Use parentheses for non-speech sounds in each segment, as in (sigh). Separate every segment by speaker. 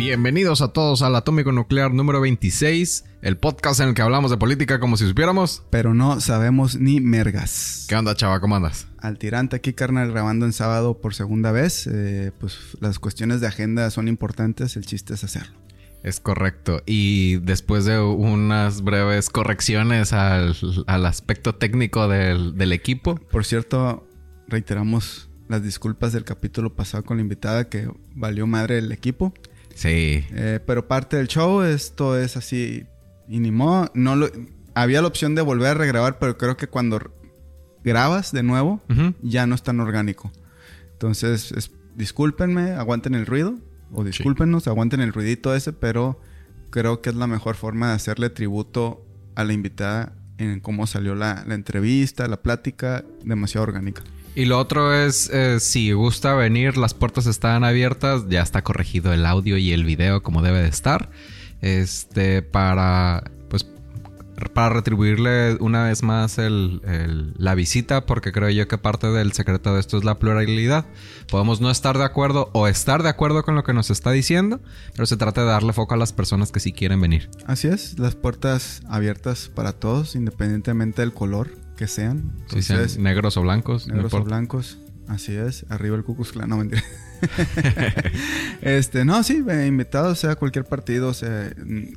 Speaker 1: Bienvenidos a todos al Atómico Nuclear número 26, el podcast en el que hablamos de política como si supiéramos.
Speaker 2: Pero no sabemos ni mergas.
Speaker 1: ¿Qué onda, chava? ¿Cómo andas?
Speaker 2: Al tirante aquí, carnal, grabando en sábado por segunda vez. Eh, pues las cuestiones de agenda son importantes, el chiste es hacerlo.
Speaker 1: Es correcto. Y después de unas breves correcciones al, aspecto técnico del, del equipo.
Speaker 2: Por cierto, reiteramos las disculpas del capítulo pasado con la invitada que valió madre el equipo.
Speaker 1: Sí.
Speaker 2: Eh, pero parte del show, esto es así. Y ni modo, no lo, había la opción de volver a regrabar, pero creo que cuando grabas de nuevo, ya no es tan orgánico. Entonces, es, discúlpenme, aguanten el ruido. O discúlpenos, aguanten el ruidito ese, pero creo que es la mejor forma de hacerle tributo a la invitada en cómo salió la, la entrevista, la plática, demasiado orgánica.
Speaker 1: Y lo otro es, eh, si gusta venir, las puertas están abiertas, ya está corregido el audio y el video como debe de estar. Este, para, pues, para retribuirle una vez más la visita, porque creo yo que parte del secreto de esto es la pluralidad. Podemos no estar de acuerdo o estar de acuerdo con lo que nos está diciendo, pero se trata de darle foco a las personas que sí quieren venir.
Speaker 2: Así es, las puertas abiertas para todos, independientemente del color que sean.
Speaker 1: si sean negros o blancos.
Speaker 2: Negros o blancos. Así es. Arriba el Cucus Clan. No, mentira. (laughs) este, no, sí, invitado sea cualquier partido. O sea,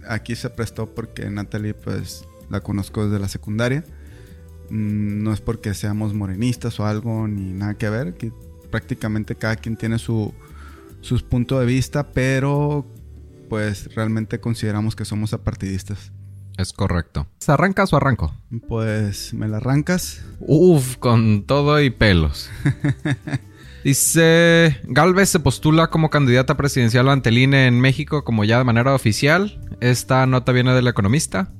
Speaker 2: aquí se prestó porque Natalie, pues, la conozco desde la secundaria. Mm, no es porque seamos morenistas o algo, ni nada que ver. Que prácticamente cada quien tiene su, sus puntos de vista, pero pues realmente consideramos que somos apartidistas.
Speaker 1: Es correcto. ¿Se arrancas o arranco?
Speaker 2: Pues me la arrancas.
Speaker 1: Uf, con todo y pelos. (laughs) Dice, Galvez se postula como candidata presidencial ante el INE en México como ya de manera oficial. Esta nota viene del economista.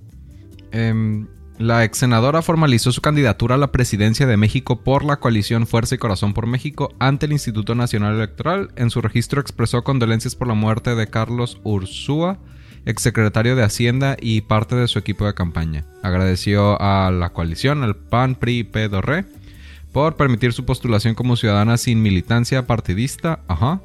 Speaker 1: Em, la ex senadora formalizó su candidatura a la presidencia de México por la coalición Fuerza y Corazón por México ante el Instituto Nacional Electoral. En su registro expresó condolencias por la muerte de Carlos Ursúa exsecretario de Hacienda y parte de su equipo de campaña. Agradeció a la coalición, al PAN, PRI y PDORE, por permitir su postulación como ciudadana sin militancia partidista. Ajá.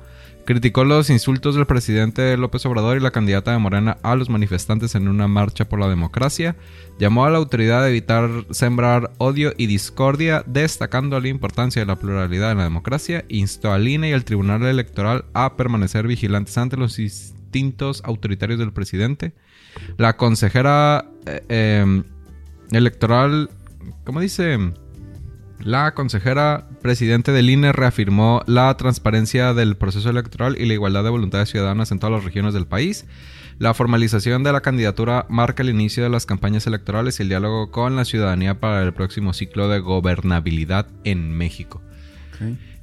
Speaker 1: Criticó los insultos del presidente López Obrador y la candidata de Morena a los manifestantes en una marcha por la democracia. Llamó a la autoridad a evitar sembrar odio y discordia, destacando la importancia de la pluralidad en la democracia. Instó al INE y al Tribunal Electoral a permanecer vigilantes ante los distintos autoritarios del presidente. La consejera eh, em, electoral, ¿cómo dice? La consejera presidente del INE reafirmó la transparencia del proceso electoral y la igualdad de voluntades ciudadanas en todas las regiones del país. La formalización de la candidatura marca el inicio de las campañas electorales y el diálogo con la ciudadanía para el próximo ciclo de gobernabilidad en México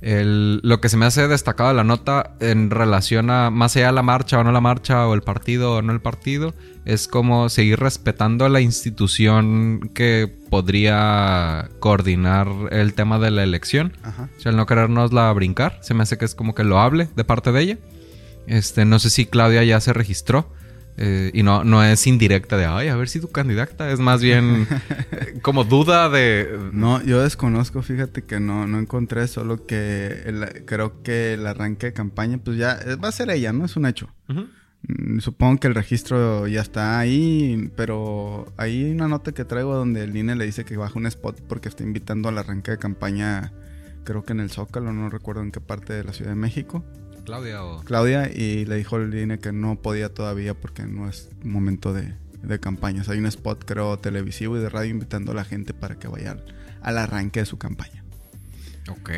Speaker 1: lo que se me hace destacado la nota en relación a más allá de la marcha o no la marcha o el partido o no el partido, es como seguir respetando la institución que podría coordinar el tema de la elección. O sea, el no querernosla brincar, se me hace que es como que lo hable de parte de ella. Este, no sé si Claudia ya se registró. Eh, y no, no es indirecta de, ay, a ver si tu candidata es más bien (laughs) como duda de...
Speaker 2: No, yo desconozco, fíjate que no, no encontré, solo que creo que el arranque de campaña, pues ya eh, va a ser ella, ¿no? Es un hecho. Mm, supongo que el registro ya está ahí, pero hay una nota que traigo donde el INE le dice que baja un spot porque está invitando al arranque de campaña, creo que en el Zócalo, no recuerdo en qué parte de la Ciudad de México.
Speaker 1: Claudia o...
Speaker 2: Claudia y le dijo al INE que no podía todavía porque no es momento de, de campañas. Hay un spot, creo, televisivo y de radio invitando a la gente para que vaya al, arranque de su campaña.
Speaker 1: Ok,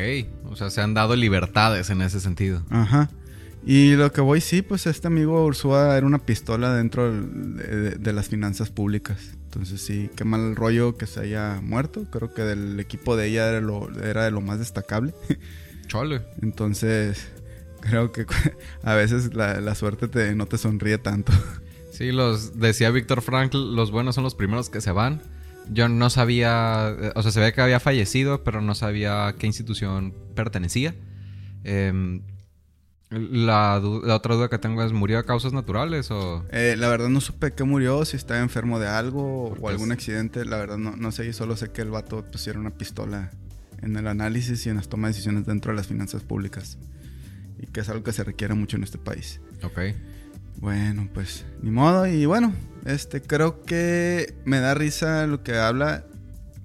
Speaker 1: o sea, se han dado libertades en ese sentido.
Speaker 2: Ajá. Y lo que voy, sí, pues este amigo Ursúa era una pistola dentro de, las finanzas públicas. Entonces sí, qué mal rollo que se haya muerto. Creo que del equipo de ella era, lo, era de lo más destacable. (laughs)
Speaker 1: Chole.
Speaker 2: Entonces, creo que (laughs) a veces la, suerte te, no te sonríe tanto. (laughs)
Speaker 1: Sí, los decía Víctor Frankl, los buenos son los primeros que se van. Yo no sabía, o sea, se ve que había fallecido, pero no sabía a qué institución pertenecía. Em, la, otra duda que tengo es, ¿murió a causas naturales o...?
Speaker 2: Eh, la verdad no supe qué murió, si estaba enfermo de algo o algún accidente. La verdad no, no sé, solo sé que el vato pusiera una pistola en el análisis y en las tomas de decisiones dentro de las finanzas públicas y que es algo que se requiere mucho en este país.
Speaker 1: Ok.
Speaker 2: Bueno, pues ni modo. Y bueno, este creo que me da risa lo que habla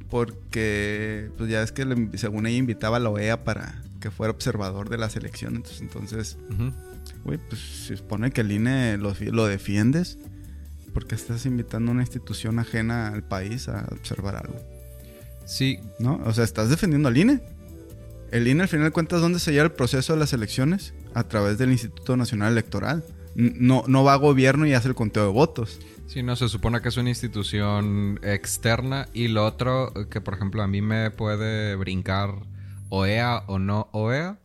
Speaker 2: porque pues ya es que según ella invitaba a la OEA para que fuera observador de las elecciones. Entonces, güey, pues se supone que el INE lo, lo defiendes porque estás invitando a una institución ajena al país a observar algo.
Speaker 1: Sí.
Speaker 2: ¿No? O sea, estás defendiendo al INE. El INE al final de cuentas, ¿dónde se lleva el proceso de las elecciones? A través del Instituto Nacional Electoral. No, no va a gobierno y hace el conteo de votos.
Speaker 1: Sí, no, se supone que es una institución externa y lo otro que, por ejemplo, a mí me puede brincar OEA o no OEA,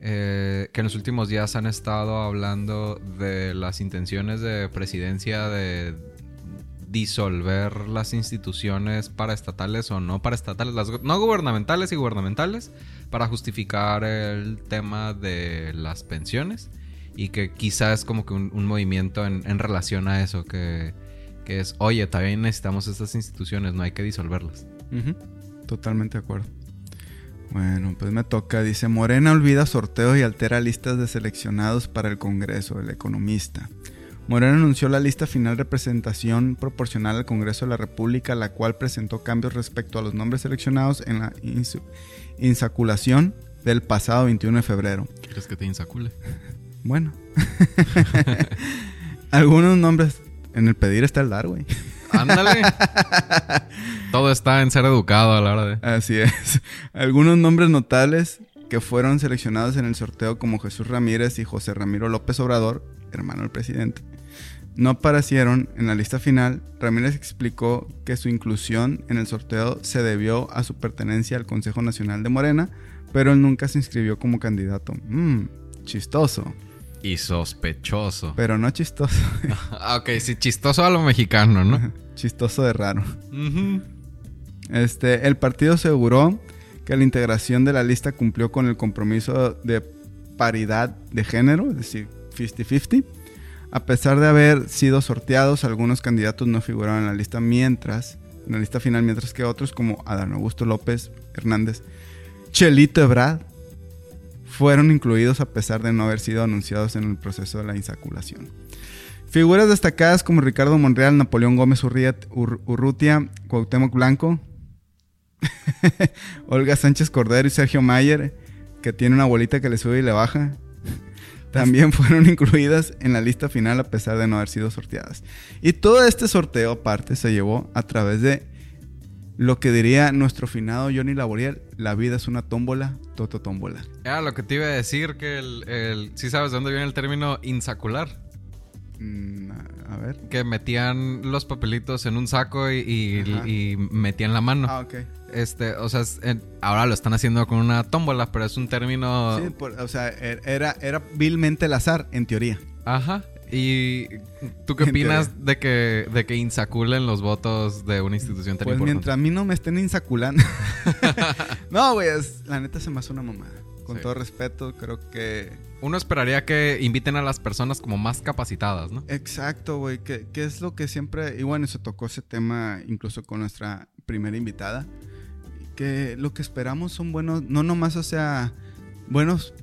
Speaker 1: eh, que en los últimos días han estado hablando de las intenciones de presidencia de disolver las instituciones paraestatales o no paraestatales, las no gubernamentales y gubernamentales, para justificar el tema de las pensiones y que quizás como que un, movimiento en, relación a eso, que, es, oye, también necesitamos estas instituciones, no hay que disolverlas.
Speaker 2: Totalmente de acuerdo. Bueno, pues me toca. Dice, Morena olvida sorteos y altera listas de seleccionados para el Congreso, el economista. Morena anunció la lista final de representación proporcional al Congreso de la República, la cual presentó cambios respecto a los nombres seleccionados en la insaculación del pasado 21 de febrero.
Speaker 1: ¿Quieres que te insacule? (laughs)
Speaker 2: Bueno. (laughs) Algunos nombres en el pedir está el dar, güey.
Speaker 1: Ándale. (laughs) Todo está en ser educado a la hora de.
Speaker 2: Así es. Algunos nombres notables que fueron seleccionados en el sorteo como Jesús Ramírez y José Ramiro López Obrador, hermano del presidente, no aparecieron en la lista final. Ramírez explicó que su inclusión en el sorteo se debió a su pertenencia al Consejo Nacional de Morena, pero él nunca se inscribió como candidato. Mmm, chistoso.
Speaker 1: Y sospechoso.
Speaker 2: Pero no chistoso. (laughs)
Speaker 1: Ah, ok, sí, chistoso a lo mexicano, ¿no? (laughs)
Speaker 2: chistoso de raro. Este, el partido aseguró que la integración de la lista cumplió con el compromiso de paridad de género, es decir, 50-50. A pesar de haber sido sorteados, algunos candidatos no figuraron en la lista mientras, en la lista final, mientras que otros como Adán Augusto López Hernández, Chelito Ebrard, fueron incluidos a pesar de no haber sido anunciados en el proceso de la insaculación. Figuras destacadas como Ricardo Monreal, Napoleón Gómez Urrutia, Cuauhtémoc Blanco, (laughs) Olga Sánchez Cordero y Sergio Mayer, que tiene una bolita que le sube y le baja, también fueron incluidas en la lista final a pesar de no haber sido sorteadas. Y todo este sorteo aparte se llevó a través de lo que diría nuestro finado Johnny Laboriel, la vida es una tómbola, toto tómbola.
Speaker 1: Era lo que te iba a decir, que el, el ¿sí sabes de dónde viene el término insacular?
Speaker 2: Mm, a ver.
Speaker 1: Que metían los papelitos en un saco y, metían la mano.
Speaker 2: Ah, ok.
Speaker 1: Este, o sea, ahora lo están haciendo con una tómbola, pero es un término...
Speaker 2: Sí, o sea, er, era, era vilmente el azar, en teoría.
Speaker 1: Ajá. ¿Y tú qué opinas de que, de que insaculen los votos de una institución tan pues
Speaker 2: mientras a mí no me estén insaculando. (laughs) (laughs) no, güey, la neta se me hace una mamada. Con todo respeto, creo que...
Speaker 1: Uno esperaría que inviten a las personas como más capacitadas, ¿no?
Speaker 2: Exacto, güey. Que, que es lo que siempre... Y bueno, se tocó ese tema incluso con nuestra primera invitada. Que lo que esperamos son buenos... No nomás, o sea... Buenos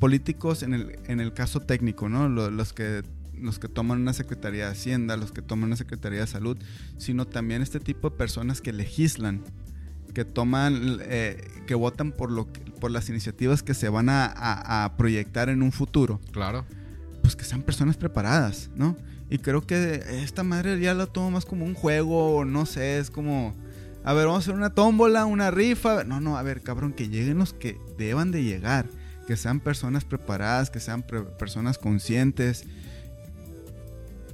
Speaker 2: políticos en el, en el caso técnico, ¿no? Los, que los que toman una Secretaría de Hacienda, los que toman una Secretaría de Salud, sino también este tipo de personas que legislan, que toman, eh, que votan por, lo por las iniciativas que se van a, proyectar en un futuro.
Speaker 1: Claro.
Speaker 2: Pues que sean personas preparadas, ¿no? Y creo que esta madre ya lo tomo más como un juego, no sé, es como, a ver, vamos a hacer una tómbola, una rifa. No, no, a ver, cabrón, que lleguen los que deban de llegar que sean personas preparadas, que sean personas conscientes,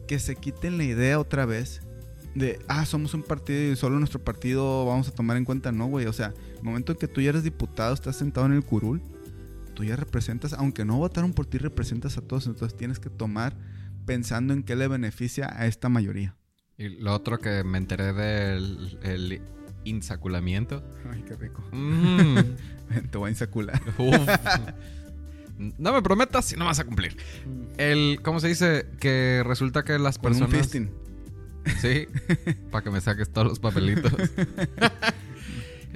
Speaker 2: que se quiten la idea otra vez de, ah, somos un partido y solo nuestro partido vamos a tomar en cuenta. No, güey, o sea, momento en que tú ya eres diputado, estás sentado en el curul, tú ya representas, aunque no votaron por ti, representas a todos, entonces tienes que tomar pensando en qué le beneficia a esta mayoría.
Speaker 1: Y lo otro que me enteré del el insaculamiento.
Speaker 2: Ay, qué rico. Mm. (laughs) Te voy a insacular. (laughs)
Speaker 1: No me prometas si no vas a cumplir. El, ¿cómo se dice? Que resulta que las personas.
Speaker 2: un fisting.
Speaker 1: Sí. (laughs) para que me saques todos los papelitos.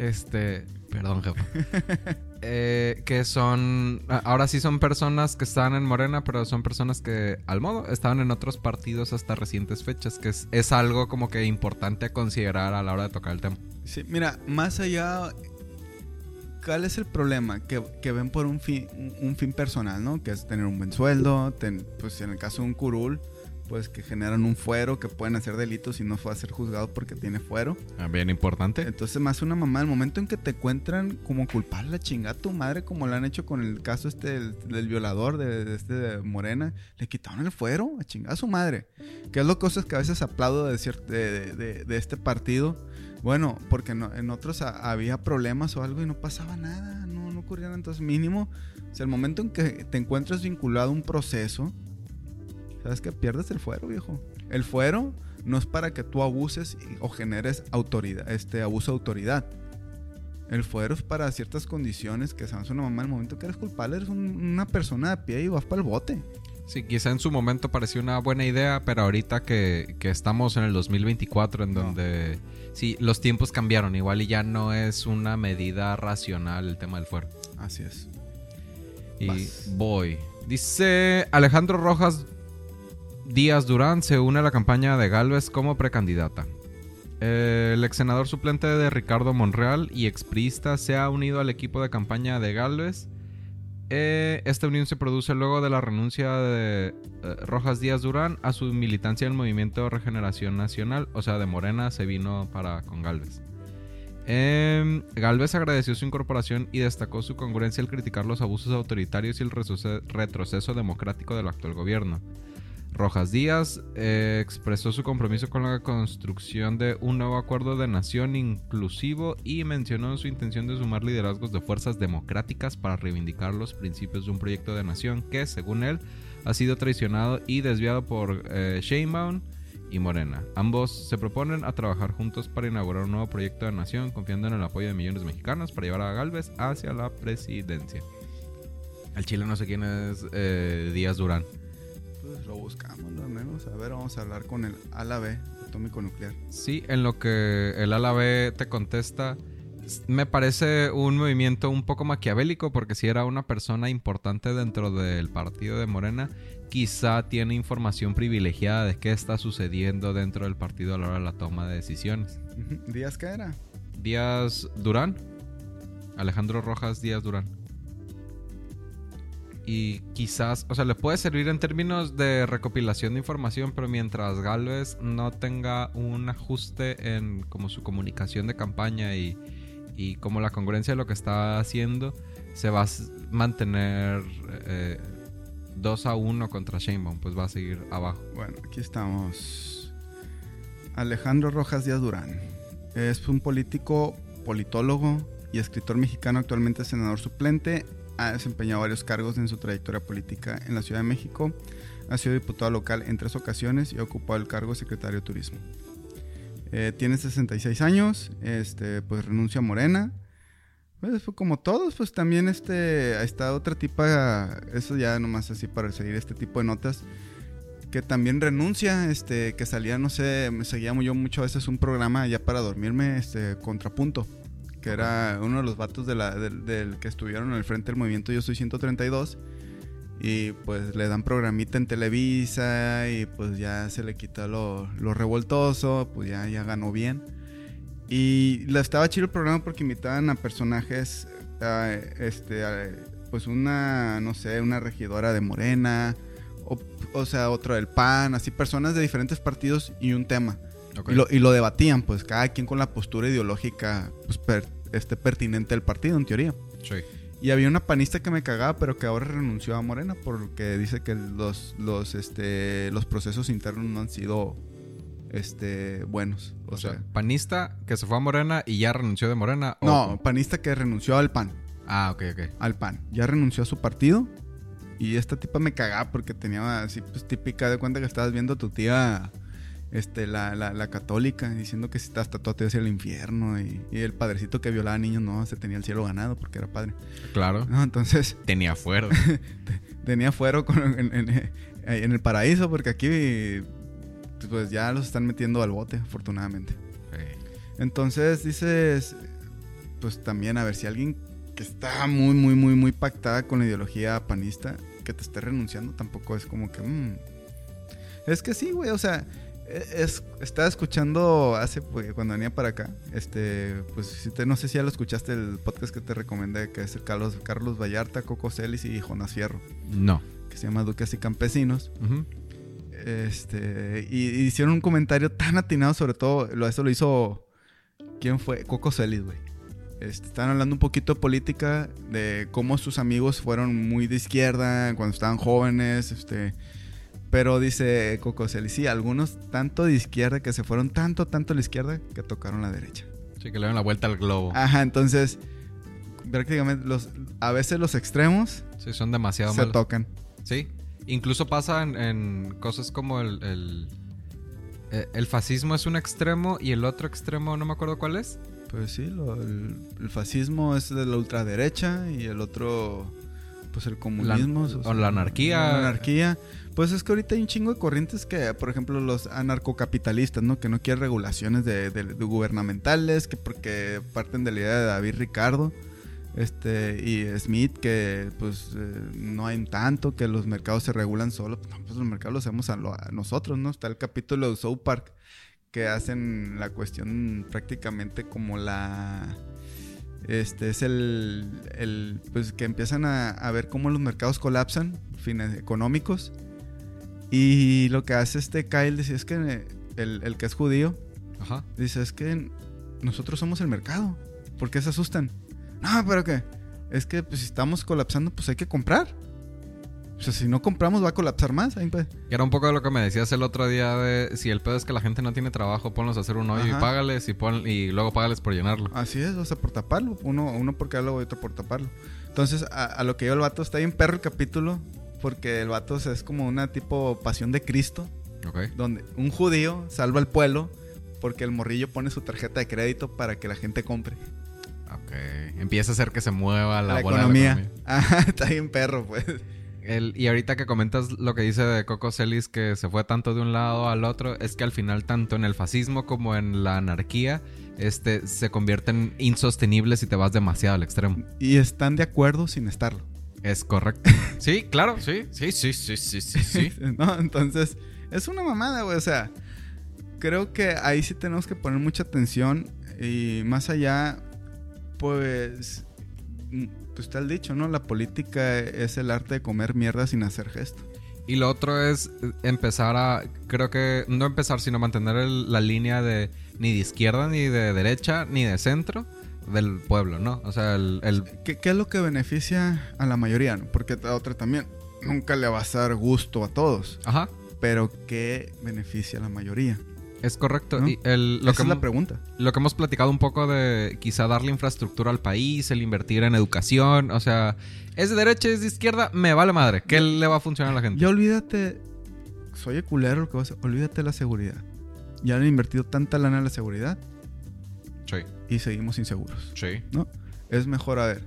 Speaker 1: Este. Perdón, jefa. (laughs) Eh, que son. Ahora sí son personas que están en Morena, pero son personas que, al modo, estaban en otros partidos hasta recientes fechas, que es, algo como que importante a considerar a la hora de tocar el tema.
Speaker 2: Sí, mira, más allá. ¿Cuál es el problema? Que, ven por un fin, un fin personal, ¿no? Que es tener un buen sueldo, pues en el caso de un curul, pues que generan un fuero, que pueden hacer delitos y no fue a ser juzgado porque tiene fuero.
Speaker 1: Ah, bien importante.
Speaker 2: Entonces, más una mamá, el momento en que te encuentran como culpable la chingada tu madre, como lo han hecho con el caso este del, violador de, este de Morena, le quitaron el fuero a chingada a su madre. Que es lo cosas que a veces aplaudo de, de, de este partido. Bueno, porque no, en otros había problemas o algo y no pasaba nada, no, no ocurría nada. Entonces, mínimo, o sea, el momento en que te encuentras vinculado a un proceso, ¿Sabes que Pierdes el fuero, viejo. El fuero no es para que tú abuses o generes autoridad, este abuso de autoridad. El fuero es para ciertas condiciones que se una mamá en el momento que eres culpable, eres una persona de pie y vas para el bote.
Speaker 1: Sí, quizá en su momento pareció una buena idea, pero ahorita que, estamos en el 2024, en donde sí, los tiempos cambiaron, igual y ya no es una medida racional el tema del fuero.
Speaker 2: Así es.
Speaker 1: Y voy. Dice Alejandro Rojas Díaz Durán se une a la campaña de Galvez como precandidata. El ex senador suplente de Ricardo Monreal y expriista se ha unido al equipo de campaña de Galvez. Eh, esta unión se produce luego de la renuncia de eh, Rojas Díaz Durán a su militancia en el Movimiento Regeneración Nacional, o sea, de Morena se vino para con Galvez. Eh, Galvez agradeció su incorporación y destacó su congruencia al criticar los abusos autoritarios y el retroceso democrático del actual gobierno. Rojas Díaz eh, expresó su compromiso con la construcción de un nuevo acuerdo de nación inclusivo y mencionó su intención de sumar liderazgos de fuerzas democráticas para reivindicar los principios de un proyecto de nación que, según él, ha sido traicionado y desviado por eh, Sheinbaum y Morena. Ambos se proponen a trabajar juntos para inaugurar un nuevo proyecto de nación, confiando en el apoyo de millones de mexicanos para llevar a Galvez hacia la presidencia. El chile no sé quién es eh, Díaz Durán
Speaker 2: lo buscamos, lo menos. A ver, vamos a hablar con el ala B atómico nuclear.
Speaker 1: Sí, en lo que el ala B te contesta, me parece un movimiento un poco maquiavélico porque si era una persona importante dentro del partido de Morena, quizá tiene información privilegiada de qué está sucediendo dentro del partido a la hora de la toma de decisiones.
Speaker 2: ¿Díaz qué era?
Speaker 1: Díaz Durán. Alejandro Rojas Díaz Durán y quizás, o sea, le puede servir en términos de recopilación de información, pero mientras Galvez no tenga un ajuste en como su comunicación de campaña y, y como la congruencia de lo que está haciendo, se va a mantener 2 eh, a 1 contra Sheinbaum, pues va a seguir abajo.
Speaker 2: Bueno, aquí estamos. Alejandro Rojas Díaz Durán es un político, politólogo y escritor mexicano, actualmente senador suplente ha desempeñado varios cargos en su trayectoria política en la Ciudad de México. Ha sido diputado local en tres ocasiones y ha ocupado el cargo de secretario de Turismo. Eh, tiene 66 años, este, pues renuncia a Morena. Pues como todos, pues también este, ha estado otra tipa, eso ya nomás así para seguir este tipo de notas, que también renuncia, este, que salía, no sé, me seguía yo mucho a veces un programa ya para dormirme, este, contrapunto que era uno de los vatos de la, del, que estuvieron el frente del movimiento Yo Soy 132. Y pues le dan programita en Televisa y pues ya se le quita lo, lo revoltoso, pues ya, ya ganó bien. Y le estaba chido el programa porque invitaban a personajes, este, pues una, no sé, una regidora de Morena, o, sea, otro del PAN, así personas de diferentes partidos y un tema. Y, lo, debatían, pues cada quien con la postura ideológica pues, este, pertinente del partido, en teoría.
Speaker 1: Sí.
Speaker 2: Y había una panista que me cagaba, pero que ahora renunció a Morena porque dice que los, los, este, los procesos internos no han sido este, buenos. O, sea,
Speaker 1: panista que se fue a Morena y ya renunció de Morena.
Speaker 2: No, panista que renunció al PAN.
Speaker 1: Ah, ok, ok.
Speaker 2: Al PAN. Ya renunció a su partido. Y esta tipa me cagaba porque tenía así, pues típica de cuenta que estabas viendo a tu tía este, la, la, católica, diciendo que si hasta todo te el infierno. Y, el padrecito que violaba a niños no se tenía el cielo ganado porque era padre.
Speaker 1: Claro.
Speaker 2: entonces. (laughs)
Speaker 1: Tenía fuero. (laughs)
Speaker 2: tenía fuero en, el paraíso porque aquí, pues ya los están metiendo al bote, afortunadamente. Entonces dices, pues también a ver si alguien que está muy, muy, muy, muy pactada con la ideología panista, que te esté renunciando tampoco es como que... mm. Es que sí, güey, o sea, es, estaba escuchando hace, pues, cuando venía para acá, este, pues, si te, no sé si ya lo escuchaste, el podcast que te recomendé, que es el Carlos, Carlos Vallarta, Coco Celis y Jonas Fierro,
Speaker 1: No.
Speaker 2: que se llama Duques y Campesinos. Este, y, y hicieron un comentario tan atinado, sobre todo, lo, eso lo hizo, ¿quién fue? Coco Celis, güey. Este, estaban hablando un poquito de política, de cómo sus amigos fueron muy de izquierda cuando estaban jóvenes, este... Pero dice Coco sí, algunos tanto de izquierda que se fueron tanto, tanto a la izquierda que tocaron la derecha.
Speaker 1: Sí, que le dan la vuelta al globo.
Speaker 2: Ajá, entonces, prácticamente los, a veces los extremos
Speaker 1: Sí, son demasiado
Speaker 2: se
Speaker 1: malos.
Speaker 2: tocan.
Speaker 1: Sí. Incluso pasa en, en cosas como el, el, eh, el fascismo es un extremo y el otro extremo no me acuerdo cuál es.
Speaker 2: Pues sí, lo- el, el fascismo es de la ultraderecha y el otro, pues el comunismo.
Speaker 1: La- o la anarquía.
Speaker 2: La anarquía. Pues es que ahorita hay un chingo de corrientes que, por ejemplo, los anarcocapitalistas, ¿no? Que no quieren regulaciones de, de- gubernamentales, que porque parten de la idea de David Ricardo. Este, y Smith, que pues eh, no hay tanto, que los mercados se regulan solos. No, pues los mercados los hacemos a, lo- a nosotros, ¿no? Está el capítulo de South Park que hacen la cuestión prácticamente como la este es el, el pues que empiezan a, a ver cómo los mercados colapsan fines económicos y lo que hace este Kyle dice es que el, el que es judío
Speaker 1: Ajá.
Speaker 2: dice es que nosotros somos el mercado ¿por qué se asustan? no pero qué es que pues, si estamos colapsando pues hay que comprar o sea si no compramos va a colapsar más ahí, pues.
Speaker 1: Y era un poco de lo que me decías el otro día de si el pedo es que la gente no tiene trabajo, ponlos a hacer un hoyo y
Speaker 2: Ajá.
Speaker 1: págales y, pon, y luego págales por llenarlo.
Speaker 2: Así es, o sea, por taparlo. Uno, uno por quedarlo y otro por taparlo. Entonces, a, a lo que yo el vato está bien perro el capítulo. Porque el vato o sea, es como una tipo pasión de Cristo.
Speaker 1: Ok.
Speaker 2: Donde un judío salva al pueblo. Porque el morrillo pone su tarjeta de crédito para que la gente compre.
Speaker 1: Ok. Empieza a hacer que se mueva la,
Speaker 2: La,
Speaker 1: bola de
Speaker 2: economía. (laughs) Está bien perro, pues.
Speaker 1: El- y ahorita que comentas lo que dice de Coco Celis, que se fue tanto de un lado al otro, es que al final, tanto en el fascismo como en la anarquía, este, se convierten insostenibles si te vas demasiado al extremo.
Speaker 2: Y están de acuerdo sin estarlo.
Speaker 1: Es correcto. Sí, claro, sí. Sí, sí, sí, sí, sí, sí. (laughs)
Speaker 2: ¿no? Entonces, es una mamada, güey. O sea, creo que ahí sí tenemos que poner mucha atención. Y más allá, pues, pues está el dicho, ¿no? La política es el arte de comer mierda sin hacer gesto.
Speaker 1: Y lo otro es empezar a, creo que no empezar, sino mantener el- la línea de ni de izquierda, ni de derecha, ni de centro del pueblo, ¿no? O sea, el, el-
Speaker 2: ¿Qué, qué es lo que beneficia a la mayoría? Porque a otra también, nunca le vas a dar gusto a todos.
Speaker 1: Ajá,
Speaker 2: Pero ¿qué beneficia a la mayoría?
Speaker 1: es correcto.
Speaker 2: ¿No?
Speaker 1: Y el, lo,
Speaker 2: Esa
Speaker 1: que
Speaker 2: es la pregunta.
Speaker 1: lo que hemos platicado un poco de quizá darle infraestructura al país, el invertir en educación, o sea, es de derecha, es de izquierda, me vale madre. ¿Qué le va a funcionar a la gente?
Speaker 2: Ya olvídate, soy el culero que vas a olvídate de la seguridad. Ya han invertido tanta lana en la seguridad y seguimos inseguros,
Speaker 1: sí.
Speaker 2: ¿no? Es mejor, a ver,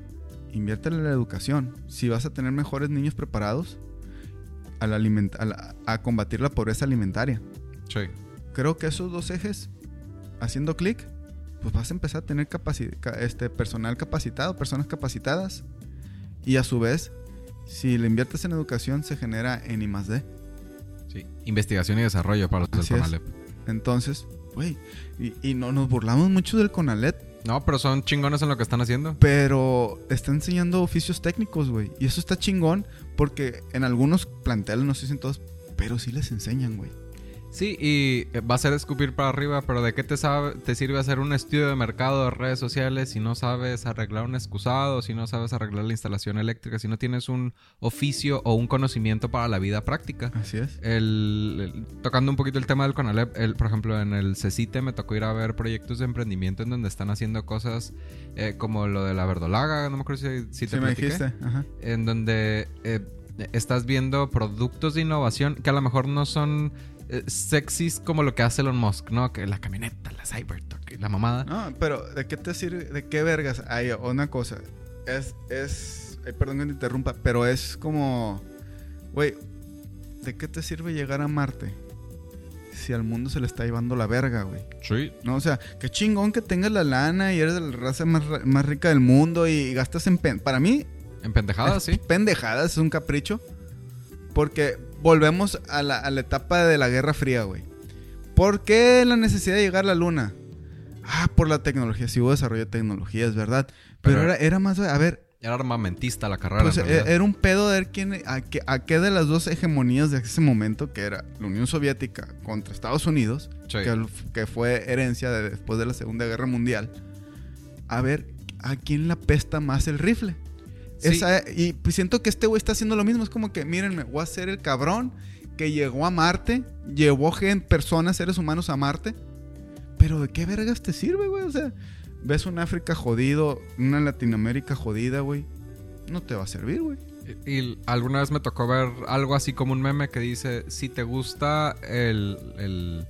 Speaker 2: invierte en la educación. Si vas a tener mejores niños preparados a, la a la- a combatir la pobreza alimentaria.
Speaker 1: Sí.
Speaker 2: Creo que esos dos ejes, haciendo clic, pues vas a empezar a tener este, personal capacitado, personas capacitadas. Y a su vez, si le inviertes en educación, se genera en I más D.
Speaker 1: Sí. Investigación y desarrollo para los del
Speaker 2: Así.
Speaker 1: Conalep.
Speaker 2: Entonces, güey, y, y no nos burlamos mucho del Conalet,
Speaker 1: No, pero son chingones en lo que están haciendo.
Speaker 2: pero está enseñando oficios técnicos, güey. Y eso está chingón porque en algunos planteles, no sé si en todos, pero sí les enseñan, güey.
Speaker 1: Sí, y eh, va a ser escupir para arriba, pero ¿de qué te, sabe, te sirve hacer un estudio de mercado de redes sociales si no sabes arreglar un excusado, si no sabes arreglar la instalación eléctrica, si no tienes un oficio o un conocimiento para la vida práctica?
Speaker 2: Así es.
Speaker 1: El, el- tocando un poquito el tema del Conalep, el, por ejemplo, en el CECITE me tocó ir a ver proyectos de emprendimiento en donde están haciendo cosas eh, como lo de la verdolaga, no me acuerdo si, si te
Speaker 2: Sí me dijiste. Ajá.
Speaker 1: en donde eh, estás viendo productos de innovación que a lo mejor no son eh, sexys como lo que hace Elon Musk, ¿no? Que la camioneta, la Cybertruck, la mamada.
Speaker 2: No, pero ¿de qué te sirve? ¿De qué vergas? Hay una cosa. Es, es, ay, perdón que te interrumpa, pero es como, güey, ¿de qué te sirve llegar a Marte si al mundo se le está llevando la verga, güey.
Speaker 1: Sí.
Speaker 2: No, o sea, qué chingón que tengas la lana y eres de la raza más, más rica del mundo y gastas en... Para mí...
Speaker 1: En pendejadas, sí.
Speaker 2: Pendejadas, es un capricho. Porque volvemos a la, a la etapa de la Guerra Fría, güey. ¿Por qué la necesidad de llegar a la luna? Ah, por la tecnología. Sí hubo desarrollo de tecnologías, ¿verdad? Pero, era, era, más... A ver...
Speaker 1: Era armamentista la carrera.
Speaker 2: Pues, era un pedo de ver quién, a, qué, a, qué, de las dos hegemonías de ese momento, que era la Unión Soviética contra Estados Unidos, sí. que, que, fue herencia de, después de la Segunda Guerra Mundial, a ver a quién le apesta más el rifle. Sí. Esa, y pues siento que este güey está haciendo lo mismo. Es como que, mírenme, voy a ser el cabrón que llegó a Marte, llevó gente, personas, seres humanos a Marte. Pero ¿de qué vergas te sirve, güey? O sea, ves un África jodido, una Latinoamérica jodida, güey. No te va a servir, güey.
Speaker 1: Y, y, alguna vez me tocó ver algo así como un meme que dice, si te gusta el, el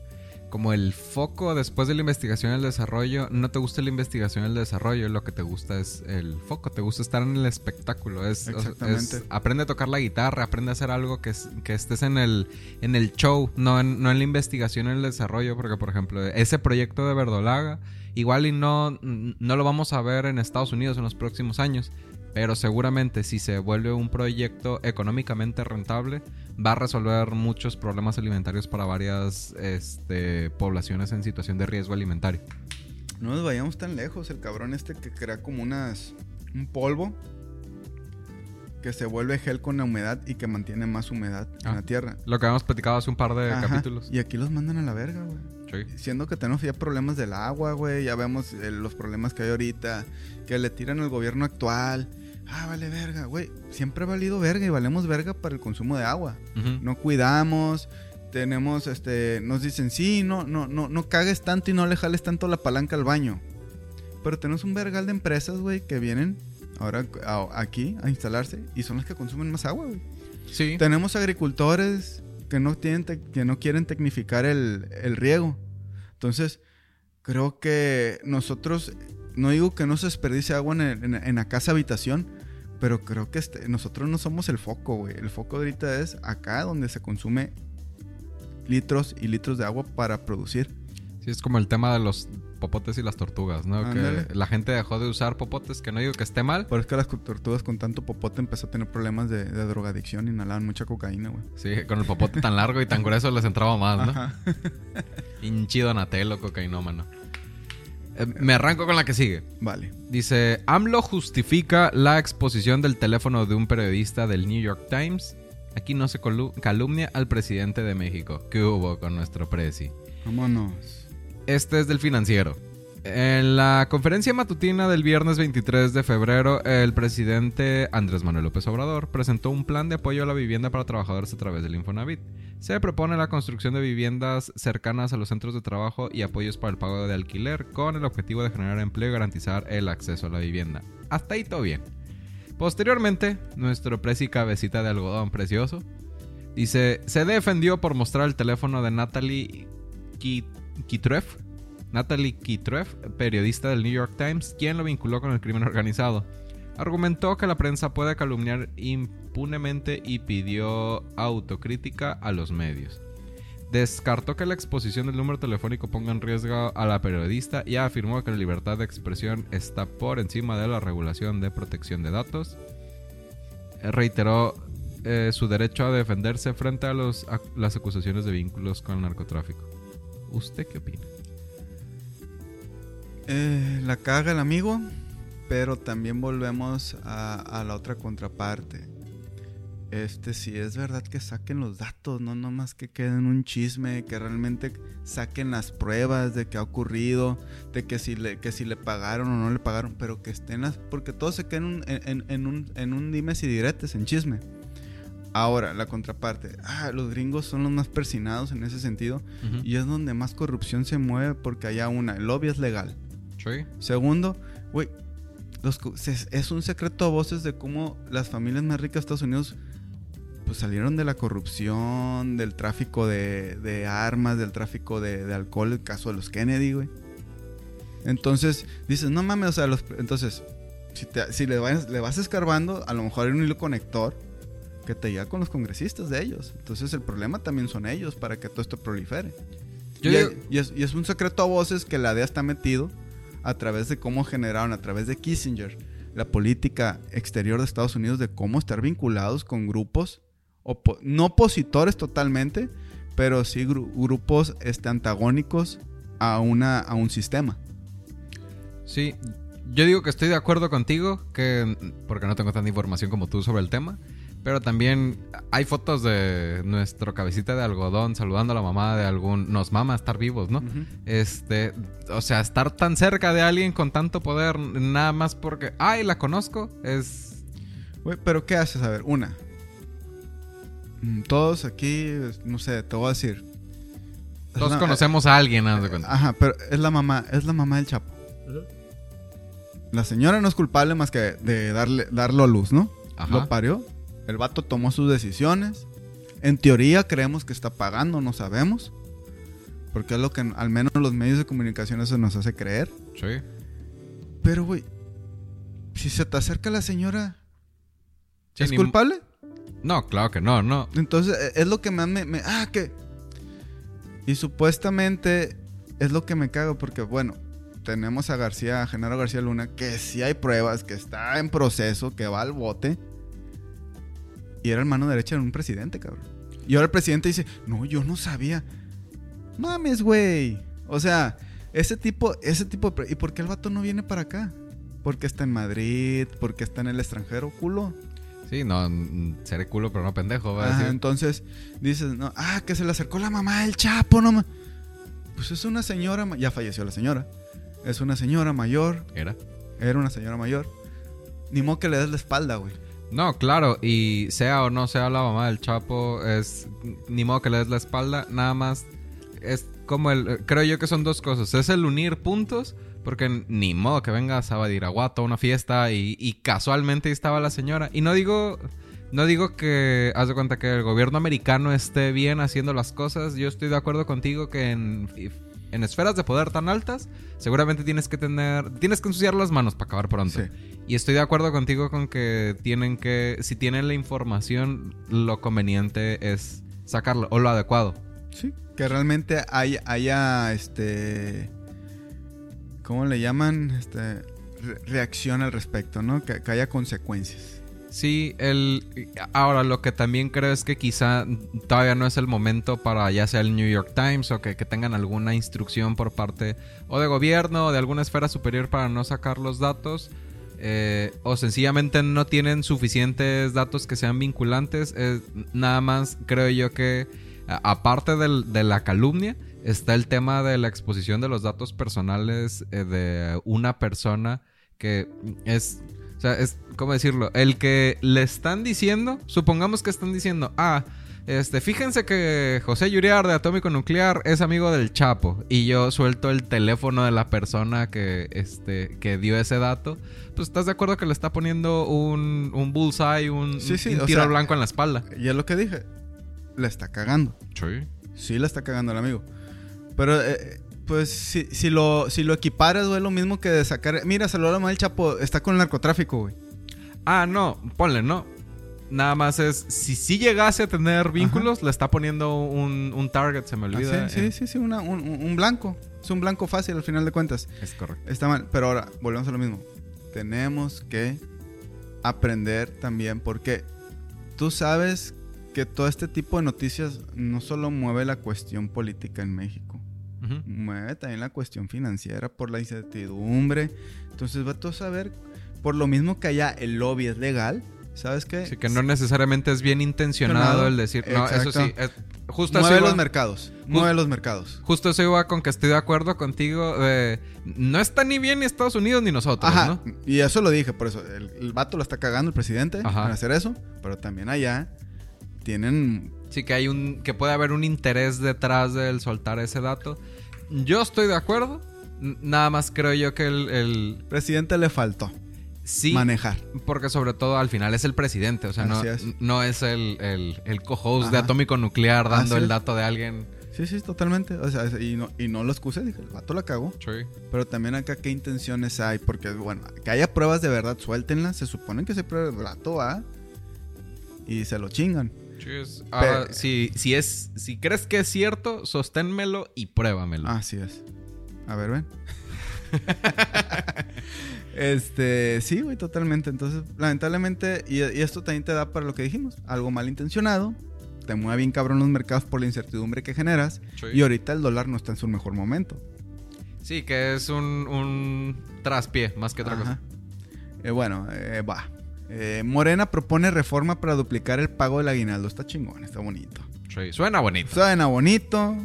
Speaker 1: como el foco después de la investigación y el desarrollo, no te gusta la investigación y el desarrollo, lo que te gusta es el foco, te gusta estar en el espectáculo, es,
Speaker 2: Exactamente.
Speaker 1: es aprende a tocar la guitarra, aprende a hacer algo que, que estés en el, en el show, no en, no en la investigación y el desarrollo, porque por ejemplo, ese proyecto de Verdolaga, igual y no, no lo vamos a ver en Estados Unidos en los próximos años, pero seguramente si se vuelve un proyecto económicamente rentable, va a resolver muchos problemas alimentarios para varias este, poblaciones en situación de riesgo alimentario.
Speaker 2: No nos vayamos tan lejos, el cabrón este que crea como unas un polvo que se vuelve gel con la humedad y que mantiene más humedad ah, en la tierra.
Speaker 1: Lo que habíamos platicado hace un par de Ajá, capítulos.
Speaker 2: Y aquí los mandan a la verga, güey. Sí. Siendo que tenemos ya problemas del agua, güey. Ya vemos eh, los problemas que hay ahorita. Que le tiran al gobierno actual. Ah, vale verga, güey. Siempre ha valido verga y valemos verga para el consumo de agua. Uh -huh. No cuidamos, tenemos, este, nos dicen, sí, no, no, no, no cagues tanto y no le jales tanto la palanca al baño. Pero tenemos un vergal de empresas, güey, que vienen ahora a, aquí a instalarse y son las que consumen más agua, güey.
Speaker 1: Sí.
Speaker 2: Tenemos agricultores que no, quieren tecnificar el, el riego. Entonces, creo que nosotros no digo que no se desperdicie agua en, en, en, la casa habitación, pero creo que este, nosotros no somos el foco, güey. El foco ahorita es acá donde se consume litros y litros de agua para producir.
Speaker 1: Sí, es como el tema de los popotes y las tortugas, ¿no?
Speaker 2: Ándale.
Speaker 1: Que la gente dejó de usar popotes, que no digo que esté mal.
Speaker 2: Pero es que las tortugas con tanto popote empezó a tener problemas de, de drogadicción inhalaban mucha cocaína, güey.
Speaker 1: Sí, con el popote tan largo y tan (laughs) grueso les entraba más, ¿no? Hinchido Donatello, cocainómano. (laughs) Eh, me arranco con la que sigue.
Speaker 2: Vale.
Speaker 1: Dice, AMLO justifica la exposición del teléfono de un periodista del New York Times. Aquí no se calumnia al presidente de México. ¿Qué hubo con nuestro presi?
Speaker 2: Vámonos.
Speaker 1: Este es del financiero. En la conferencia matutina del viernes 23 de febrero, el presidente Andrés Manuel López Obrador presentó un plan de apoyo a la vivienda para trabajadores a través del Infonavit. Se propone la construcción de viviendas cercanas a los centros de trabajo y apoyos para el pago de alquiler con el objetivo de generar empleo y garantizar el acceso a la vivienda. Hasta ahí todo bien. Posteriormente, nuestro presi cabecita de algodón precioso dice, se defendió por mostrar el teléfono de Natalie Kitreff, Natalie Kitreff, periodista del New York Times, quien lo vinculó con el crimen organizado. Argumentó que la prensa puede calumniar impunemente y pidió autocrítica a los medios. Descartó que la exposición del número telefónico ponga en riesgo a la periodista y afirmó que la libertad de expresión está por encima de la regulación de protección de datos. Reiteró eh, su derecho a defenderse frente a las acusaciones de vínculos con el narcotráfico. ¿Usted qué opina?
Speaker 2: Eh, la caga el amigo, pero también volvemos a, la otra contraparte. Este, si es verdad que saquen los datos, no nomás que queden un chisme, que realmente saquen las pruebas de que ha ocurrido, de que si le, que si le pagaron o no le pagaron, pero que estén las. Porque todo se queda en un, en, en un, en un dimes y diretes, en chisme. Ahora, la contraparte. Ah, los gringos son los más persinados en ese sentido. Uh -huh. Y es donde más corrupción se mueve porque allá una, el lobby es legal.
Speaker 1: Sí.
Speaker 2: Segundo, güey, es un secreto a voces de cómo las familias más ricas de Estados Unidos pues salieron de la corrupción, del tráfico de, de armas, del tráfico de, de, alcohol, el caso de los Kennedy, güey. Entonces, dices, no mames, o sea, los, entonces, si, te, si le, vas, le vas escarbando, a lo mejor hay un hilo conector que te llega con los congresistas de ellos. Entonces el problema también son ellos para que todo esto prolifere. Y, es, un secreto a voces que la DEA está metido a través de cómo generaron, a través de Kissinger, la política exterior de Estados Unidos de cómo estar vinculados con grupos, no opositores totalmente, pero sí grupos este, antagónicos a, una, a un sistema.
Speaker 1: Sí, yo digo que estoy de acuerdo contigo, que porque no tengo tanta información como tú sobre el tema, pero también hay fotos de nuestro cabecita de algodón saludando a la mamá de algún. Nos mama estar vivos, ¿no? Este. O sea, estar tan cerca de alguien con tanto poder, nada más porque. ¡Ay, la conozco! Es.
Speaker 2: Güey, pero ¿qué haces? A ver, una. Mm, todos aquí, no sé, te voy a decir.
Speaker 1: Todos conocemos a alguien, haz de cuenta.
Speaker 2: Ajá, pero es la mamá, es la mamá del Chapo. La señora no es culpable más que de darle, darlo a luz, ¿no? Ajá. Lo parió el vato tomó sus decisiones. En teoría creemos que está pagando, no sabemos. Porque es lo que al menos los medios de comunicación eso nos hace creer.
Speaker 1: Sí.
Speaker 2: Pero, güey, si se te acerca la señora, ¿es culpable?
Speaker 1: No, claro que no, no.
Speaker 2: Entonces, e, es lo que más me, me, Ah, que... Y supuestamente es lo que me cago porque, bueno, tenemos a García, a Genaro García Luna, que sí hay pruebas, que está en proceso, que va al bote. Y era el mano derecha de un presidente, cabrón. Y ahora el presidente dice, no, yo no sabía. Mames, güey. O sea, ese tipo, ese tipo de... ¿Y por qué el vato no viene para acá? Porque está en Madrid, porque está en el extranjero, culo.
Speaker 1: Sí, no, seré culo, pero no pendejo,
Speaker 2: va a decir. Entonces dices, no, ah, que se le acercó la mamá del Chapo, no Pues es una señora, ya falleció la señora. Es una señora mayor.
Speaker 1: ¿Era?
Speaker 2: Era una señora mayor. Ni modo que le des la espalda, güey.
Speaker 1: No, claro, y sea o no sea la mamá del Chapo, es ni modo que le des la espalda, nada más es como el, creo yo que son dos cosas, es el unir puntos, porque ni modo que vengas a Badiraguato a una fiesta y, y casualmente estaba la señora, y no digo, no digo que, haz de cuenta que el gobierno americano esté bien haciendo las cosas, yo estoy de acuerdo contigo que en en esferas de poder tan altas, seguramente tienes que tener, tienes que ensuciar las manos para acabar pronto. Y estoy de acuerdo contigo con que tienen que, si tienen la información, lo conveniente es sacarlo o lo adecuado.
Speaker 2: Sí, que realmente haya, haya este, ¿cómo le llaman? Este, reacción al respecto, ¿no? que haya consecuencias.
Speaker 1: Sí, el ahora lo que también creo es que quizá todavía no es el momento para ya sea el New York Times o que, tengan alguna instrucción por parte o de gobierno o de alguna esfera superior para no sacar los datos. Eh, o sencillamente no tienen suficientes datos que sean vinculantes. nada más creo yo que aparte de la calumnia está el tema de la exposición de los datos personales eh, de una persona que es sea, es, ¿cómo decirlo? El que le están diciendo, supongamos que están diciendo, ah, este, fíjense que José Yuriar de Atómico Nuclear es amigo del Chapo y yo suelto el teléfono de la persona que, este, que dio ese dato, pues estás de acuerdo que le está poniendo un, un bullseye, un, tiro blanco en la espalda.
Speaker 2: Y es lo que dije, le está cagando.
Speaker 1: Sí.
Speaker 2: Sí, le está cagando el amigo. Pero eh, pues si, si, lo, si lo equiparas, güey, lo mismo que de sacar. Mira, se lo mal Chapo, está con el narcotráfico, güey.
Speaker 1: Ah, no, ponle, no. Nada más es, si sí llegase a tener vínculos, le está poniendo un, target, se me olvida.
Speaker 2: Ah, sí, sí, sí, un, blanco. Es un blanco fácil al final de cuentas.
Speaker 1: Es correcto.
Speaker 2: Está mal, pero ahora, volvemos a lo mismo. Tenemos que aprender también, porque tú sabes que todo este tipo de noticias no solo mueve la cuestión política en México mueve también la cuestión financiera por la incertidumbre. Entonces va a todo saber, por lo mismo que allá el lobby es legal, ¿sabes qué?
Speaker 1: Sí, que no necesariamente es bien intencionado el decir, no, eso sí,
Speaker 2: justo mueve los mercados, mueve los mercados.
Speaker 1: Justo eso iba con que estoy de acuerdo contigo, no está ni bien ni Estados Unidos ni nosotros, Ajá,
Speaker 2: Y eso lo dije, por eso, el, vato lo está cagando el presidente Ajá. hacer eso, pero también allá tienen
Speaker 1: Sí, que hay un. que puede haber un interés detrás del soltar ese dato. Yo estoy de acuerdo. Nada más creo yo que el,
Speaker 2: presidente le faltó.
Speaker 1: Sí.
Speaker 2: Manejar.
Speaker 1: Porque sobre todo al final es el presidente. O sea, no es. no es el, el, co-host de Atómico Nuclear dando el dato de alguien.
Speaker 2: Sí, sí, totalmente. O sea, y no, y no lo excuse, dije, el vato la cagó.
Speaker 1: Sí.
Speaker 2: Pero también acá, ¿qué intenciones hay? Porque, bueno, que haya pruebas de verdad, suéltenlas. Se supone que se prueba el vato, ¿ah? y se lo chingan.
Speaker 1: Ah, si, si, es, si crees que es cierto, sosténmelo y pruébamelo.
Speaker 2: Así es. A ver, ven. (laughs) este, sí, güey, totalmente. Entonces, lamentablemente, y, esto también te da para lo que dijimos, algo malintencionado. Te mueve bien cabrón los mercados por la incertidumbre que generas. Y ahorita el dólar no está en su mejor momento.
Speaker 1: Sí, que es un, un traspié más que otra cosa.
Speaker 2: Eh, bueno, eh, va. Eh, Morena propone reforma para duplicar el pago del aguinaldo. Está chingón, está bonito.
Speaker 1: Sí, suena bonito.
Speaker 2: Suena bonito.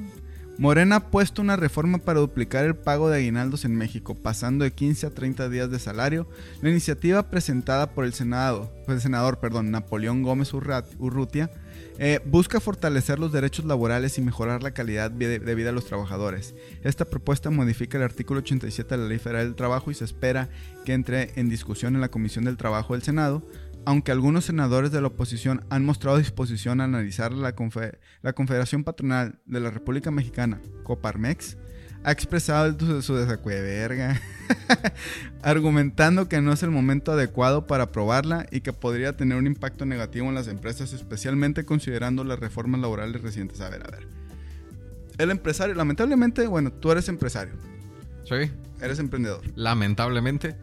Speaker 2: Morena ha puesto una reforma para duplicar el pago de aguinaldos en México, pasando de 15 a 30 días de salario. La iniciativa presentada por el Senado, pues el senador, perdón, Napoleón Gómez Urrutia, eh, busca fortalecer los derechos laborales y mejorar la calidad de vida de los trabajadores. Esta propuesta modifica el artículo 87 de la Ley Federal del Trabajo y se espera que entre en discusión en la Comisión del Trabajo del Senado, aunque algunos senadores de la oposición han mostrado disposición a analizar la, la Confederación Patronal de la República Mexicana, Coparmex, ha expresado su desacuerdo, (laughs) argumentando que no es el momento adecuado para aprobarla y que podría tener un impacto negativo en las empresas, especialmente considerando las reformas laborales recientes. A ver, a ver. El empresario, lamentablemente, bueno, tú eres empresario.
Speaker 1: Sí.
Speaker 2: Eres emprendedor.
Speaker 1: Lamentablemente.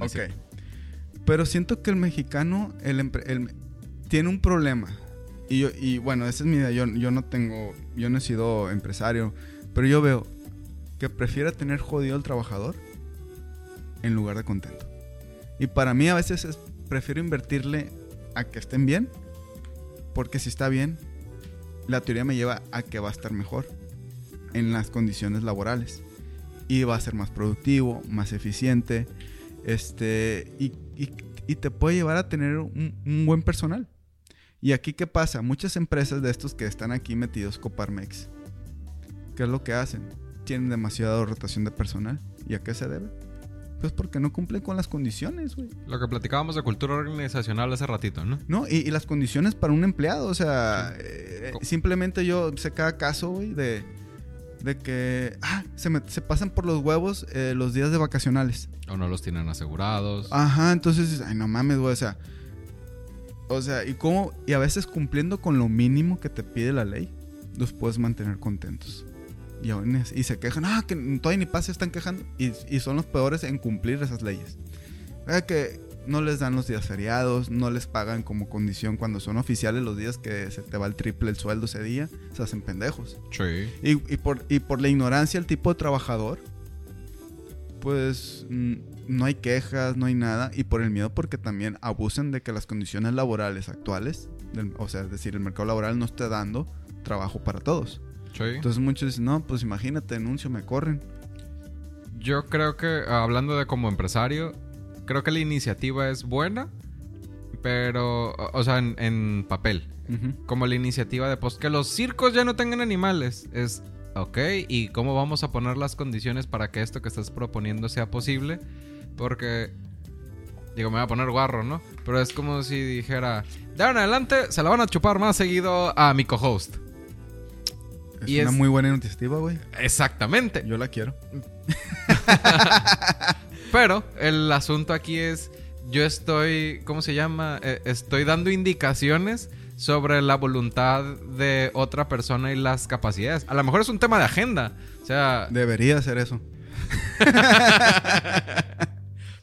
Speaker 2: ok. Pero siento que el mexicano tiene un problema. Y, yo, y bueno, esa es mi idea. Yo, yo no tengo, yo no he sido empresario, pero yo veo que prefiere tener jodido al trabajador en lugar de contento. Y para mí a veces es, prefiero invertirle a que estén bien, porque si está bien, la teoría me lleva a que va a estar mejor en las condiciones laborales y va a ser más productivo, más eficiente, este, y, te puede llevar a tener un, buen personal. Y aquí, ¿qué pasa? Muchas empresas de estos que están aquí metidos, Coparmex, ¿qué es lo que hacen? Tienen demasiada rotación de personal. ¿Y a qué se debe? Pues porque no cumplen con las condiciones, güey.
Speaker 1: Lo que platicábamos de cultura organizacional hace ratito, ¿no?
Speaker 2: No, y, las condiciones para un empleado, o sea, eh, simplemente yo sé cada caso, güey, de de que ah, se, se pasan por los huevos eh, los días de vacacionales.
Speaker 1: O no los tienen asegurados.
Speaker 2: Ajá, entonces, ay, no mames, güey, o sea. O sea, y cómo, y a veces cumpliendo con lo mínimo que te pide la ley, los puedes mantener contentos. Y, y se quejan, ah, que todavía ni pase están quejando. Y, y son los peores en cumplir esas leyes. que no les dan los días feriados, no les pagan como condición cuando son oficiales los días que se te va el triple el sueldo ese día, se hacen pendejos.
Speaker 1: Sí.
Speaker 2: Y, por, y por la ignorancia del tipo de trabajador, pues mm, no hay quejas, no hay nada. Y por el miedo porque también abusan de que las condiciones laborales actuales, o sea, es decir, el mercado laboral no está dando trabajo para todos.
Speaker 1: Sí.
Speaker 2: Entonces muchos dicen, no, pues imagínate, denuncio, me corren.
Speaker 1: Yo creo que, hablando de como empresario, creo que la iniciativa es buena, pero, o, sea, en, papel. Como la iniciativa de, pues, que los circos ya no tengan animales. Es, ok, ¿y cómo vamos a poner las condiciones para que esto que estás proponiendo sea posible? Porque, digo, me voy a poner guarro, ¿no? Pero es como si dijera, de ahora en adelante se la van a chupar más seguido a mi co-host.
Speaker 2: Es y una muy buena iniciativa, güey.
Speaker 1: Exactamente.
Speaker 2: Yo la quiero. (laughs)
Speaker 1: Pero el asunto aquí es, yo estoy, ¿cómo se llama? Eh, estoy dando indicaciones sobre la voluntad de otra persona y las capacidades. A lo mejor es un tema de agenda. O sea...
Speaker 2: Debería ser eso. (laughs)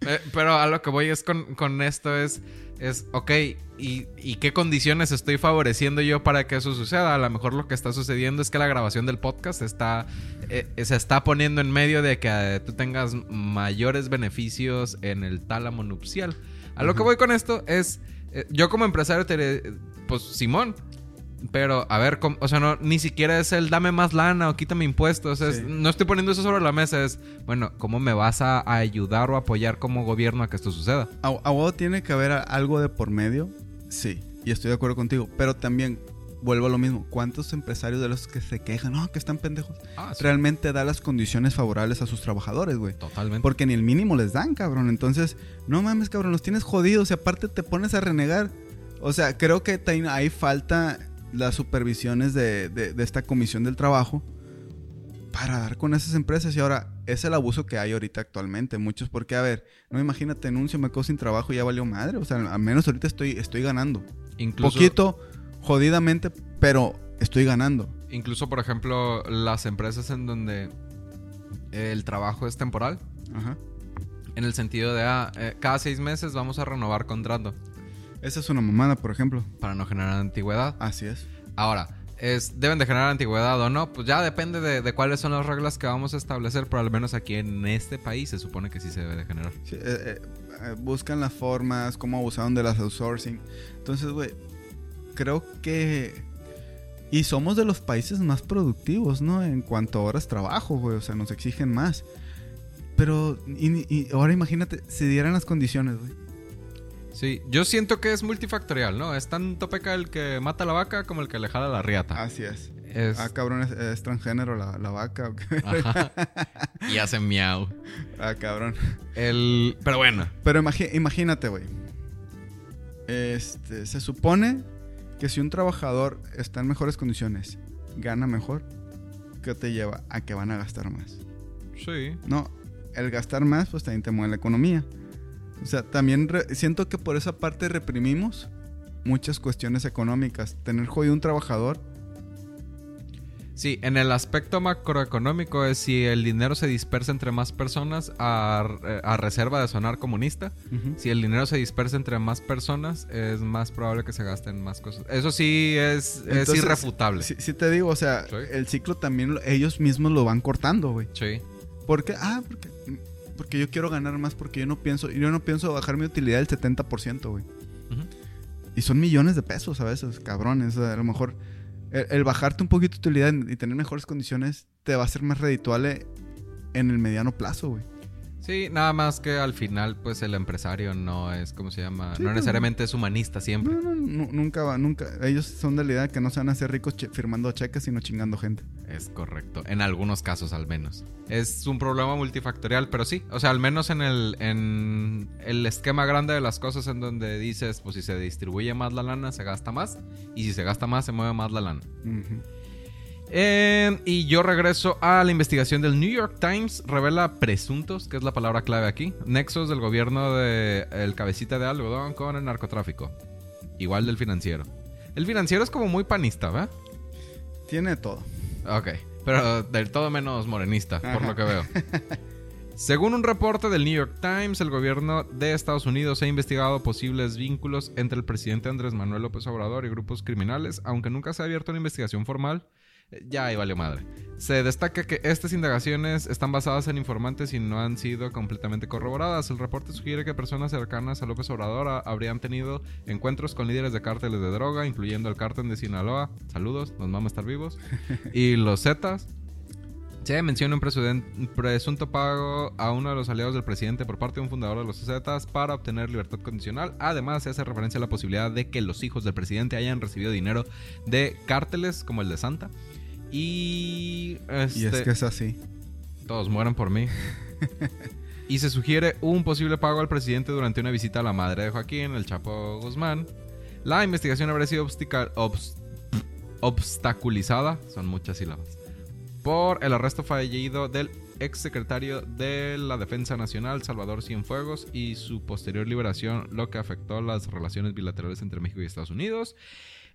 Speaker 1: Eh, pero a lo que voy es con, con esto es es, ok, ¿y, qué condiciones estoy favoreciendo yo para que eso suceda? A lo mejor lo que está sucediendo es que la grabación del podcast está, eh, se está poniendo en medio de que eh, tú tengas mayores beneficios en el tálamo nupcial. A lo que voy con esto es, eh, yo como empresario, te, pues Simón, pero, a ver, o sea, no, ni siquiera es el dame más lana o quítame impuestos. no estoy poniendo eso sobre la mesa. Es, bueno, ¿cómo me vas a, ayudar o apoyar como gobierno a que esto suceda?
Speaker 2: ¿A, tiene que haber algo de por medio? Sí, y estoy de acuerdo contigo. Pero también, vuelvo a lo mismo. ¿Cuántos empresarios de los que se quejan, no, que están pendejos, ah, realmente da las condiciones favorables a sus trabajadores, güey?
Speaker 1: Totalmente.
Speaker 2: Porque ni el mínimo les dan, cabrón. Entonces, no mames, cabrón, los tienes jodidos y aparte te pones a renegar. O sea, creo que hay falta las supervisiones de, esta comisión del trabajo para dar con esas empresas. Y ahora, es el abuso que hay ahorita actualmente. Muchos, porque, a ver, no imagínate, anuncio, me quedo sin trabajo y ya valió madre. O sea, al menos ahorita estoy, estoy ganando. Incluso, Poquito, jodidamente, pero estoy ganando.
Speaker 1: Incluso, por ejemplo, las empresas en donde el trabajo es temporal. Ajá. En el sentido de, ah, eh, cada seis meses vamos a renovar contrato.
Speaker 2: Esa es una mamada, por ejemplo.
Speaker 1: Para no generar antigüedad.
Speaker 2: Así es.
Speaker 1: Ahora, es, ¿deben de generar antigüedad o no? Pues ya depende de, cuáles son las reglas que vamos a establecer, pero al menos aquí en este país se supone que sí se debe de generar.
Speaker 2: Sí, eh, eh, buscan las formas, cómo abusaron de las outsourcing. Entonces, güey, creo que... Y somos de los países más productivos, ¿no? En cuanto a horas trabajo, güey. O sea, nos exigen más. Pero, y, ahora imagínate, se dieran las condiciones, güey.
Speaker 1: Sí, yo siento que es multifactorial, ¿no? Es tanto peca el que mata a la vaca como el que le jala la riata.
Speaker 2: Así es. Ah, cabrón, es, transgénero la, vaca.
Speaker 1: Ajá. Y hace miau. (laughs)
Speaker 2: Ah, cabrón.
Speaker 1: El... Pero bueno.
Speaker 2: Pero imagínate, güey. Este, se supone que si un trabajador está en mejores condiciones, gana mejor, ¿qué te lleva? A que van a gastar más.
Speaker 1: Sí.
Speaker 2: No, el gastar más, pues también te mueve la economía. O sea, también siento que por esa parte reprimimos muchas cuestiones económicas. Tener jodido un trabajador.
Speaker 1: Sí, en el aspecto macroeconómico es si el dinero se dispersa entre más personas a, reserva de sonar comunista. Si el dinero se dispersa entre más personas, es más probable que se gasten más cosas. Eso sí es, irrefutable.
Speaker 2: Sí, te digo, o sea, el ciclo también ellos mismos lo van cortando, güey.
Speaker 1: Sí.
Speaker 2: Porque, ah, porque, porque yo quiero ganar más porque yo no pienso, yo no pienso bajar mi utilidad del 70%, güey. Y son millones de pesos a veces, cabrones. A lo mejor el, bajarte un poquito tu utilidad y tener mejores condiciones te va a ser más redituable en el mediano plazo, güey.
Speaker 1: Sí, nada más que al final, pues el empresario no es, ¿cómo se llama? no necesariamente es humanista siempre.
Speaker 2: No, no, nunca va, nunca. Ellos son de la idea que no se van a hacer ricos firmando cheques, sino chingando gente.
Speaker 1: Es correcto, en algunos casos al menos. Es un problema multifactorial, pero sí, o sea, al menos en el, en el esquema grande de las cosas en donde dices, pues si se distribuye más la lana, se gasta más, y si se gasta más, se mueve más la lana. Em, y yo regreso a la investigación del New York Times. Revela presuntos, que es la palabra clave aquí, nexos del gobierno de el cabecita de algodón con el narcotráfico. Igual del financiero. El financiero es como muy panista, ¿verdad?
Speaker 2: Tiene todo.
Speaker 1: Ok, pero del todo menos morenista, por lo que veo. (laughs) Según un reporte del New York Times, el gobierno de Estados Unidos ha investigado posibles vínculos entre el presidente Andrés Manuel López Obrador y grupos criminales, aunque nunca se ha abierto una investigación formal ya ahí valió madre. Se destaca que estas indagaciones están basadas en informantes y no han sido completamente corroboradas. El reporte sugiere que personas cercanas a López Obrador habrían tenido encuentros con líderes de cárteles de droga, incluyendo el cártel de Sinaloa. Saludos, nos vamos a estar vivos. (laughs) y los Zetas. Se menciona un presunto pago a uno de los aliados del presidente por parte de un fundador de los Zetas para obtener libertad condicional. Además, se hace referencia a la posibilidad de que los hijos del presidente hayan recibido dinero de cárteles como el de Santa y.
Speaker 2: y es este, que es así.
Speaker 1: Todos mueren por mí. (laughs) y se sugiere un posible pago al presidente durante una visita a la madre de Joaquín, el Chapo Guzmán. La investigación habría sido obstaculizada, son muchas sílabas, por el arresto fallido del ex secretario de la Defensa Nacional, Salvador Cienfuegos, y su posterior liberación, lo que afectó las relaciones bilaterales entre México y Estados Unidos.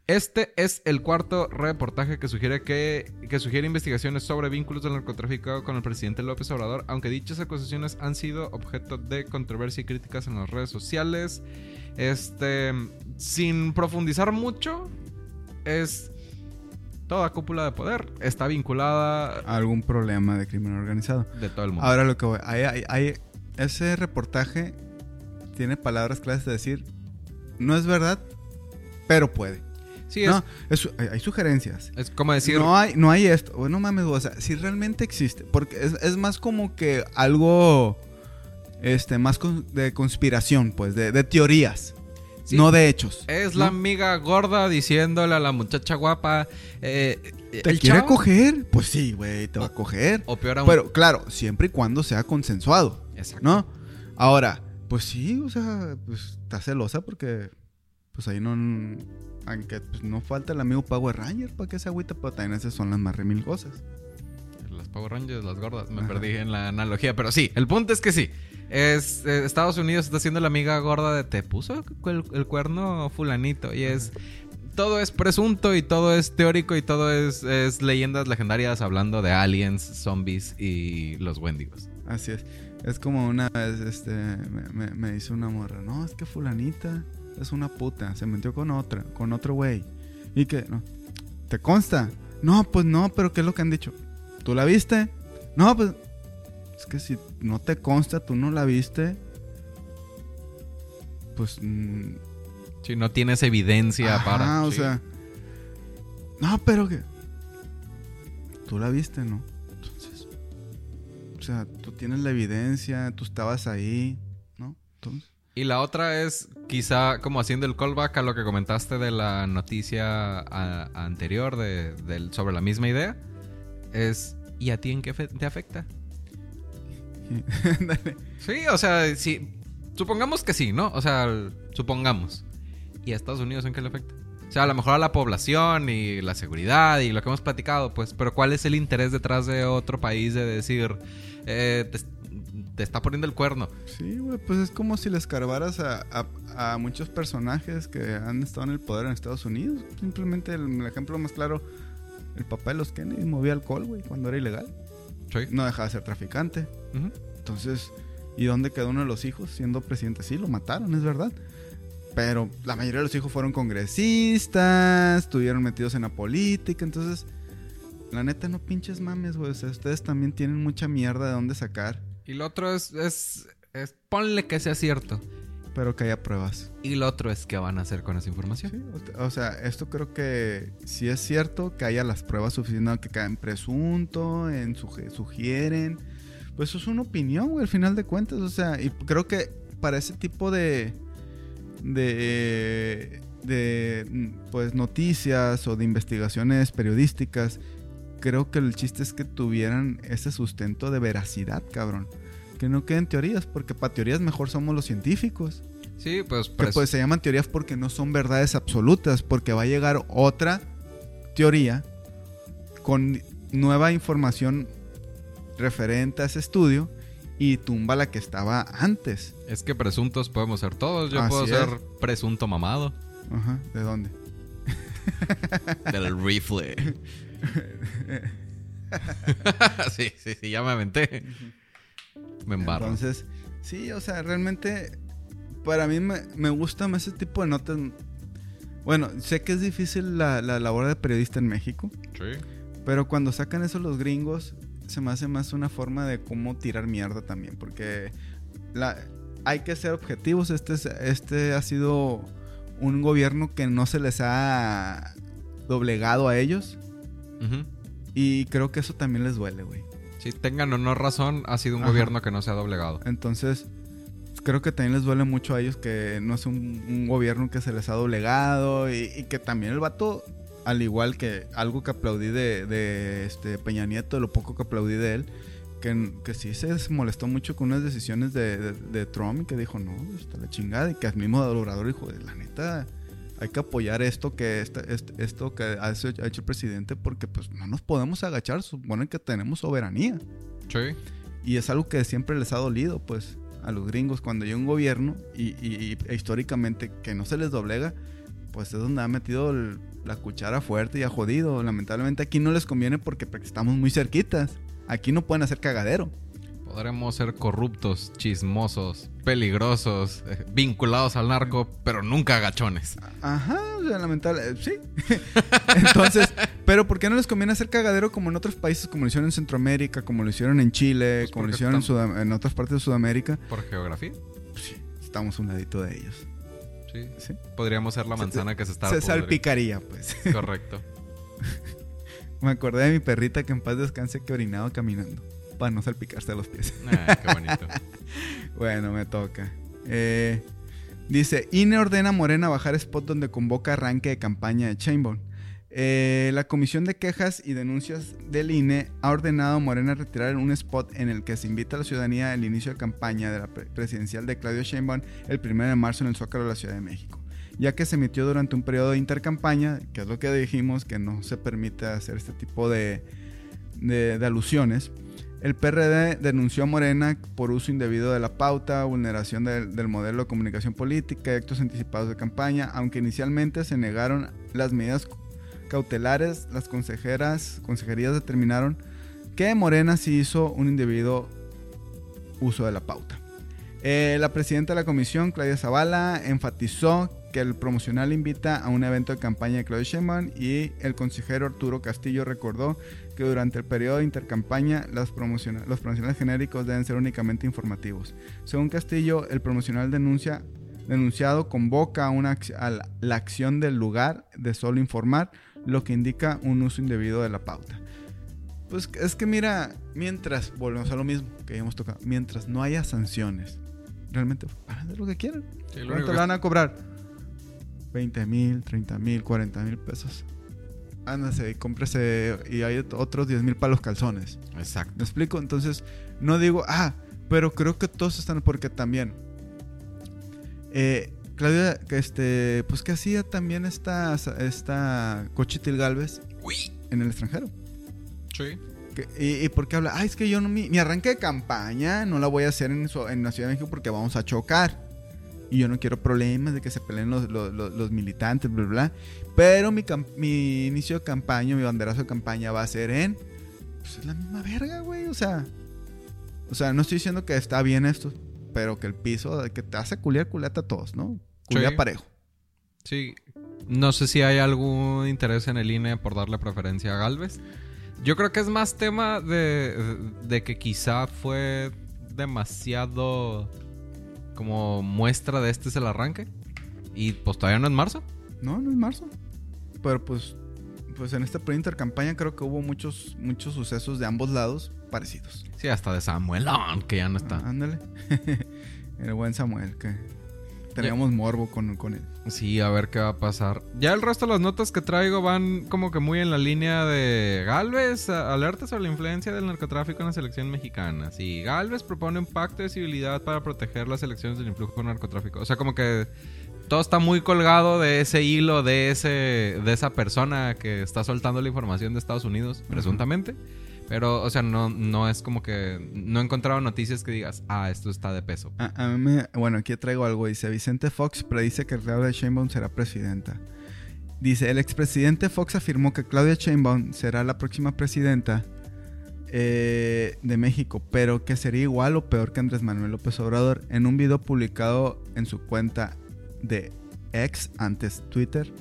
Speaker 1: Este es el cuarto reportaje que sugiere, que, sugiere investigaciones sobre vínculos del narcotráfico con el presidente López Obrador, aunque dichas acusaciones han sido objeto de controversia y críticas en las redes sociales. Este, sin profundizar mucho, es toda cúpula de poder está vinculada
Speaker 2: a algún problema de crimen organizado.
Speaker 1: De todo el mundo.
Speaker 2: Ahora lo que voy, hay, ese reportaje tiene palabras claves de decir, no es verdad, pero puede.
Speaker 1: Sí,
Speaker 2: no, hay, sugerencias.
Speaker 1: Es como decir.
Speaker 2: No hay, no hay esto. No mames, o sea, si realmente existe. Porque es, más como que algo. Este, más de conspiración, pues, de, teorías. No de hechos.
Speaker 1: Es la amiga gorda diciéndole a la muchacha guapa. Eh,
Speaker 2: ¿Te quiere coger? Pues sí, güey, te va a coger.
Speaker 1: O peor aún.
Speaker 2: Pero claro, siempre y cuando sea consensuado. Exacto. ¿No? Ahora, pues sí, o sea, pues está celosa porque pues ahí no. Aunque pues, no falta el amigo Power Ranger para que se agüita, pero también esas son las más remil cosas.
Speaker 1: Power Rangers, las gordas. Me perdí en la analogía, pero sí, el punto es que sí. Es, eh, Estados Unidos está siendo la amiga gorda de te puso el, cuerno fulanito y es todo es presunto y todo es teórico y todo es, es, leyendas legendarias hablando de aliens, zombies y los wendigos.
Speaker 2: Así es. Es como una vez este, me, me, hizo una morra. No, es que fulanita es una puta. Se metió con otra, con otro güey. Y que, no, ¿te consta? No, pues no, pero ¿qué es lo que han dicho? ¿Tú la viste? No, pues es que si no te consta, tú no la viste. Pues... Mm,
Speaker 1: si no tienes evidencia para...
Speaker 2: Ah, o sea... No, pero que... Tú la viste, ¿no? Entonces... O sea, tú tienes la evidencia, tú estabas ahí, ¿no? Entonces...
Speaker 1: Y la otra es quizá como haciendo el callback a lo que comentaste de la noticia anterior de, sobre la misma idea. Es, ¿y a ti en qué te afecta? (laughs) sí, o sea, si, supongamos que sí, ¿no? O sea, supongamos. ¿Y a Estados Unidos en qué le afecta? O sea, a lo mejor a la población y la seguridad y lo que hemos platicado, pues, pero ¿cuál es el interés detrás de otro país de decir, eh, te, está poniendo el cuerno?
Speaker 2: Sí, güey, pues es como si le escarbaras a, a, muchos personajes que han estado en el poder en Estados Unidos. Simplemente el, ejemplo más claro, el papá de los Kennedy movía alcohol, güey, cuando era ilegal. Sí. No dejaba de ser traficante. Entonces, ¿y dónde quedó uno de los hijos siendo presidente? Sí, lo mataron, es verdad. Pero la mayoría de los hijos fueron congresistas, estuvieron metidos en la política, entonces, la neta, no pinches mames, güey. O sea, ustedes también tienen mucha mierda de dónde sacar.
Speaker 1: Y lo otro es, es, ponle que sea cierto.
Speaker 2: Pero que haya pruebas.
Speaker 1: Y lo otro es qué van a hacer con esa información.
Speaker 2: Sí, o sea, esto creo que si es cierto que haya las pruebas suficientes, que caen presunto, en sugieren. Pues eso es una opinión, güey, al final de cuentas. O sea, y creo que para ese tipo de de, de pues noticias o de investigaciones periodísticas, creo que el chiste es que tuvieran ese sustento de veracidad, cabrón. Que no queden teorías, porque para teorías mejor somos los científicos.
Speaker 1: Sí, pues,
Speaker 2: que, pues se llaman teorías porque no son verdades absolutas, porque va a llegar otra teoría con nueva información referente a ese estudio y tumba la que estaba antes.
Speaker 1: Es que presuntos podemos ser todos. Yo puedo ser presunto mamado.
Speaker 2: Ajá, ¿de dónde?
Speaker 1: Del rifle. (laughs) (laughs) sí, sí, sí, ya me aventé. Me embarro.
Speaker 2: Entonces, sí, o sea, realmente para mí me, me gusta más ese tipo de notas. Bueno, sé que es difícil la, la labor de periodista en México. Sí. Pero cuando sacan eso los gringos, se me hace más una forma de cómo tirar mierda también, porque la, hay que ser objetivos. Este, este ha sido un gobierno que no se les ha doblegado a ellos. Y creo que eso también les duele, güey.
Speaker 1: Si tengan o no razón, ha sido un gobierno que no se ha doblegado.
Speaker 2: Entonces, creo que también les duele mucho a ellos que no es un, gobierno que se les ha doblegado y, y, que también el vato al igual que algo que aplaudí de, este Peña Nieto, lo poco que aplaudí de él, que, que sí se molestó mucho con unas decisiones de, Trump y que dijo, no, está la chingada, y que al mismo Obrador dijo, la neta, hay que apoyar esto que esto que ha hecho, el presidente porque pues no nos podemos agachar, supone que tenemos soberanía.
Speaker 1: Sí.
Speaker 2: Y es algo que siempre les ha dolido, pues, a los gringos cuando hay un gobierno y, e históricamente que no se les doblega, pues es donde ha metido la cuchara fuerte y ha jodido. Lamentablemente aquí no les conviene porque, estamos muy cerquitas. Aquí no pueden hacer cagadero.
Speaker 1: Podremos ser corruptos, chismosos, peligrosos, eh, vinculados al narco, pero nunca agachones.
Speaker 2: Ajá, o sea, lamentable, eh, sí. (laughs) Entonces, pero ¿por qué no les conviene hacer cagadero como en otros países, como lo hicieron en Centroamérica, como lo hicieron en Chile, pues como lo hicieron en, en, otras partes de Sudamérica?
Speaker 1: ¿Por geografía?
Speaker 2: Sí, estamos un ladito de ellos.
Speaker 1: Sí. Podríamos ser la manzana que se está.
Speaker 2: Se salpicaría, pues.
Speaker 1: Correcto. (laughs)
Speaker 2: Me acordé de mi perrita que en paz descanse que orinaba caminando. Para no salpicarse los pies.
Speaker 1: Ah, qué bonito. (laughs)
Speaker 2: bueno, me toca. Eh, dice: INE ordena a Morena bajar spot donde convoca arranque de campaña de Chainbone. Eh, la Comisión de Quejas y Denuncias del INE ha ordenado a Morena retirar un spot en el que se invita a la ciudadanía al inicio de campaña de la presidencial de Claudio Sheinbaum el 1 de marzo en el Zócalo de la Ciudad de México, ya que se emitió durante un periodo de intercampaña, que es lo que dijimos, que no se permite hacer este tipo de, de, alusiones, el PRD denunció a Morena por uso indebido de la pauta, vulneración del, modelo de comunicación política y actos anticipados de campaña, aunque inicialmente se negaron las medidas cautelares, las consejeras, consejerías determinaron que Morena sí hizo un indebido uso de la pauta. Eh, la presidenta de la comisión, Claudia Zavala, enfatizó que el promocional invita a un evento de campaña de Claudia Sheinbaum y el consejero Arturo Castillo recordó que durante el periodo de intercampaña los promocionales genéricos deben ser únicamente informativos. Según Castillo, el promocional denuncia, denunciado convoca a, una, a la acción del lugar de solo informar, lo que indica un uso indebido de la pauta. Pues es que mira, mientras, volvemos a lo mismo que hemos tocado, mientras no haya sanciones, realmente van a hacer lo que quieran. ¿Cuánto le van a cobrar? 20 mil, 30 mil, 40 mil pesos. Ándase y cómprese y hay otros 10 mil para los calzones.
Speaker 1: Exacto.
Speaker 2: ¿Me explico? Entonces, no digo, ah, pero creo que todos están, porque también, eh, Claudia, este, pues que hacía también esta, esta Cochitil Galvez en el extranjero.
Speaker 1: Sí.
Speaker 2: y, y porque habla, ay, es que yo no, mi, arranque de campaña no la voy a hacer en, en la Ciudad de México porque vamos a chocar. Y yo no quiero problemas de que se peleen los, los, militantes, bla, bla. Pero mi, mi, inicio de campaña, mi banderazo de campaña va a ser en. Pues es la misma verga, güey. O sea. O sea, no estoy diciendo que está bien esto. Pero que el piso, que te hace culiar, culeta a todos, ¿no? Culiar parejo.
Speaker 1: Sí. No sé si hay algún interés en el INE por darle preferencia a Galvez. Yo creo que es más tema de, de que quizá fue demasiado como muestra de este es el arranque. Y pues todavía no es marzo.
Speaker 2: No, no es marzo. Pero pues, pues en esta pre-intercampaña creo que hubo muchos, muchos sucesos de ambos lados parecidos.
Speaker 1: Sí, hasta de Samuelón, que ya no está.
Speaker 2: Ah, ándale. (laughs) el buen Samuel, que teníamos morbo con, con él.
Speaker 1: Sí, a ver qué va a pasar. Ya el resto de las notas que traigo van como que muy en la línea de Galvez, alerta sobre la influencia del narcotráfico en la selección mexicana. Sí, Galvez propone un pacto de civilidad para proteger las elecciones del influjo narcotráfico. O sea, como que todo está muy colgado de ese hilo de ese de esa persona que está soltando la información de Estados Unidos, presuntamente. Pero, o sea, no, no es como que. No he encontrado noticias que digas, ah, esto está de peso.
Speaker 2: A, mí me, bueno, aquí traigo algo. Dice: Vicente Fox predice que Claudia Sheinbaum será presidenta. Dice: El expresidente Fox afirmó que Claudia Sheinbaum será la próxima presidenta eh, de México, pero que sería igual o peor que Andrés Manuel López Obrador. En un video publicado en su cuenta de ex, antes Twitter,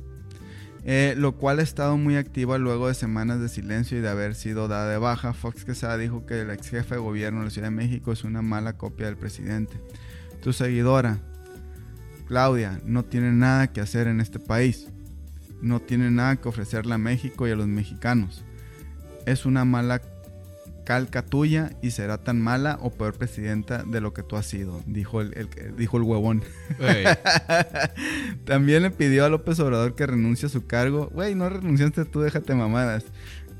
Speaker 2: eh, lo cual ha estado muy activa luego de semanas de silencio y de haber sido dada de baja. Fox Quesada dijo que el ex jefe de gobierno de la Ciudad de México es una mala copia del presidente. Tu seguidora, Claudia, no tiene nada que hacer en este país. No tiene nada que ofrecerle a México y a los mexicanos. Es una mala calca tuya y será tan mala o peor presidenta de lo que tú has sido, dijo el, dijo el huevón. (laughs) También le pidió a López Obrador que renuncie a su cargo. Güey, no renunciaste tú, déjate mamadas. (laughs)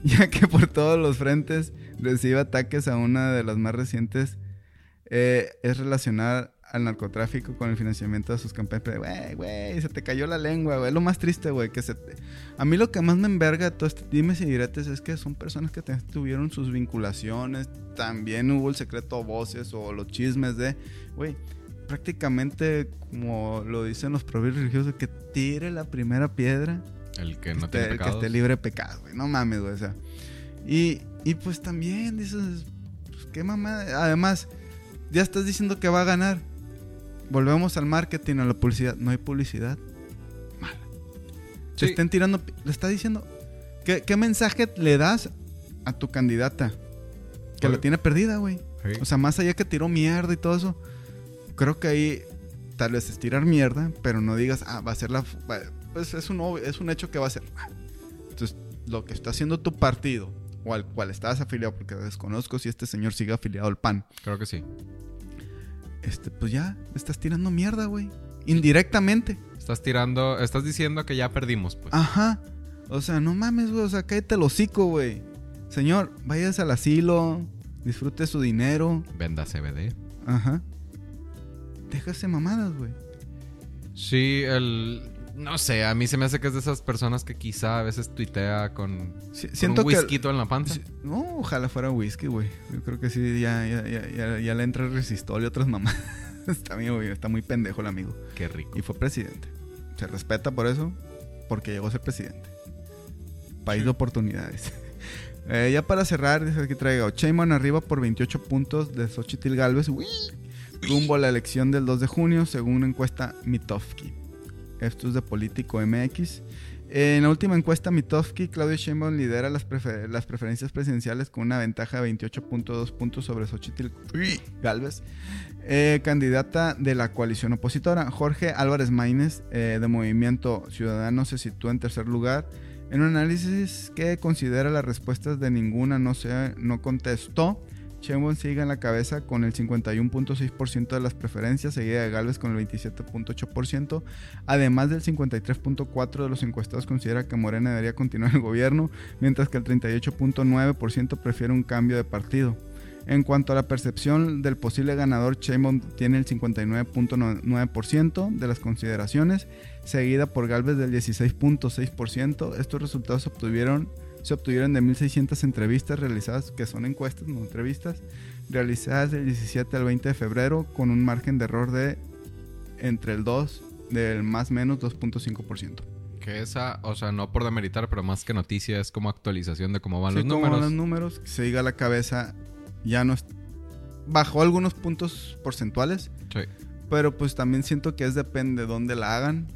Speaker 2: Ya que por todos los frentes recibe ataques a una de las más recientes. Eh, es relacionada al narcotráfico con el financiamiento de sus campañas. Güey, güey, se te cayó la lengua, güey. Es lo más triste, güey. Que se A mí lo que más me enverga todo este dime y diretes es que son personas que tuvieron sus vinculaciones. También hubo el secreto voces o los chismes de, güey, prácticamente como lo dicen los proverbios religiosos, que tire la primera piedra.
Speaker 1: El que no tiene
Speaker 2: Que esté libre de pecado, güey. No mames, güey. O sea. Y, y pues también dices, pues qué mamada. Además, ya estás diciendo que va a ganar volvemos al marketing, a la publicidad. No hay publicidad. Mala. Se estén tirando. Le está diciendo. ¿qué, mensaje le das a tu candidata? Que la tiene perdida, güey. O sea, más allá que tiró mierda y todo eso. Creo que ahí tal vez es tirar mierda, pero no digas, ah, va a ser la. Pues es un, es un hecho que va a ser. Entonces, lo que está haciendo tu partido, o al cual estás afiliado, porque desconozco si este señor sigue afiliado al PAN.
Speaker 1: Creo que sí
Speaker 2: este, pues ya, estás tirando mierda, güey. Indirectamente.
Speaker 1: Estás tirando, estás diciendo que ya perdimos, pues.
Speaker 2: Ajá. O sea, no mames, güey. O sea, cállate el hocico, güey. Señor, vayas al asilo, disfrute su dinero.
Speaker 1: Venda CBD.
Speaker 2: Ajá. Déjase mamadas, güey.
Speaker 1: Sí, el. No sé, a mí se me hace que es de esas personas que quizá a veces tuitea con,
Speaker 2: Sí,
Speaker 1: con
Speaker 2: siento
Speaker 1: un
Speaker 2: que...
Speaker 1: whisky en la panza.
Speaker 2: No, ojalá fuera whisky, güey. Yo creo que sí, ya, ya, ya, ya, ya le entra el resistol y otras mamás. (laughs) está, muy, está muy pendejo el amigo.
Speaker 1: Qué rico.
Speaker 2: Y fue presidente. Se respeta por eso, porque llegó a ser presidente. País de oportunidades. (laughs) Eh, ya para cerrar, dice aquí traigo. Sheinbaum arriba por 28 puntos de Xochitl Galvez. Uy, rumbo a la elección del 2 de junio, según una encuesta Mitofsky. Esto es de Político MX. En la última encuesta Mitofsky, Claudio Sheinbaum lidera las, prefer- las preferencias presidenciales con una ventaja de 28.2 puntos sobre Xochitl Galvez, eh, candidata de la coalición opositora. Jorge Álvarez Maínez, eh, de Movimiento Ciudadano, se sitúa en tercer lugar. En un análisis que considera las respuestas de ninguna no, se, no contestó, Sheinbaum sigue en la cabeza con el 51.6% de las preferencias, seguida de Galvez con el 27.8%, además del 53.4% de los encuestados considera que Morena debería continuar el gobierno, mientras que el 38.9% prefiere un cambio de partido. En cuanto a la percepción del posible ganador, Sheinbaum tiene el 59.9% de las consideraciones, seguida por Galvez del 16.6%. Estos resultados se obtuvieron, se obtuvieron de 1.600 entrevistas realizadas, que son encuestas, no entrevistas, realizadas del 17 al 20 de febrero, con un margen de error de entre el 2, del más menos 2.5%.
Speaker 1: Que esa, o sea, no por demeritar, pero más que noticia es como actualización de cómo van
Speaker 2: Sí,
Speaker 1: los
Speaker 2: como
Speaker 1: números.
Speaker 2: los números, que se diga a la cabeza, ya no es- bajó algunos puntos porcentuales,
Speaker 1: Sí.
Speaker 2: pero pues también siento que es depende de dónde la hagan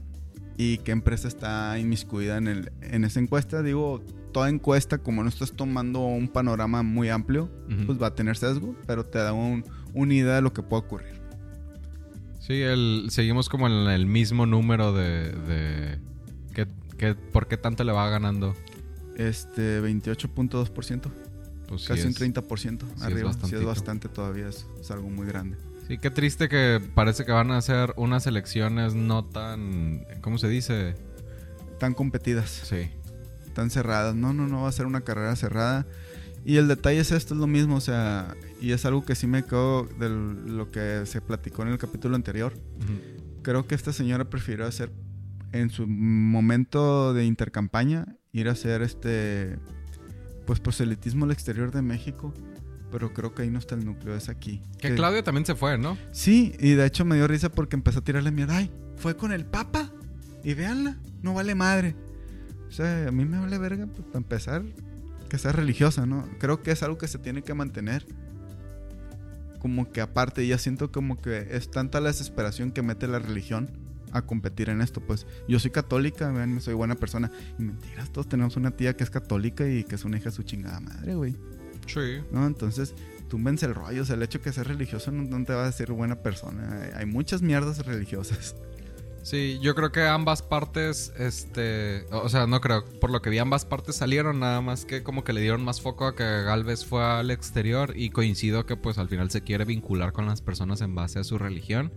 Speaker 2: y qué empresa está inmiscuida en, el, en esa encuesta. Digo, toda encuesta, como no estás tomando un panorama muy amplio, pues va a tener sesgo, pero te da un, una idea de lo que puede ocurrir.
Speaker 1: Sí, el, seguimos como en el mismo número de... de que, que- ¿Por qué tanto le va ganando?
Speaker 2: Este, 28.2%,
Speaker 1: Pues sí
Speaker 2: casi un
Speaker 1: es-
Speaker 2: 30%
Speaker 1: es
Speaker 2: arriba. Sí, es
Speaker 1: bastantito.
Speaker 2: bastante todavía, es, es algo muy grande.
Speaker 1: Sí, qué triste que parece que van a hacer unas elecciones no tan... ¿Cómo se dice?
Speaker 2: Tan competidas.
Speaker 1: Sí.
Speaker 2: Tan cerradas. No, no, no va a ser una carrera cerrada. Y el detalle es esto, es lo mismo, o sea, y es algo que sí me quedó de lo que se platicó en el capítulo anterior.
Speaker 1: Ujú.
Speaker 2: Creo que esta señora prefirió hacer en su momento de intercampaña ir a hacer este pues proselitismo al exterior de México, pero creo que ahí no está el núcleo, es aquí.
Speaker 1: Que Claudio también se fue, ¿no?
Speaker 2: Sí, y de hecho me dio risa porque empezó a tirarle mierda. Ay, fue con el Papa. Y véanla, no vale madre. O sea, a mí me vale verga, pues, para empezar, que sea religiosa, ¿no? Creo que es algo que se tiene que mantener. Como que aparte, ya siento como que es tanta la desesperación que mete la religión a competir en esto. Pues yo soy católica, vean, soy buena persona. Y mentiras, todos tenemos una tía que es católica y que es una hija de su chingada madre, güey.
Speaker 1: Sí.
Speaker 2: ¿no? Entonces, túmbense el rollo. O sea, el hecho de que seas religioso no, no te va a decir buena persona. Hay, hay muchas mierdas religiosas.
Speaker 1: Sí, yo creo que ambas partes, este, o sea, no creo, por lo que vi ambas partes salieron, nada más que como que le dieron más foco a que Galvez fue al exterior y coincido que pues al final se quiere vincular con las personas en base a su religión.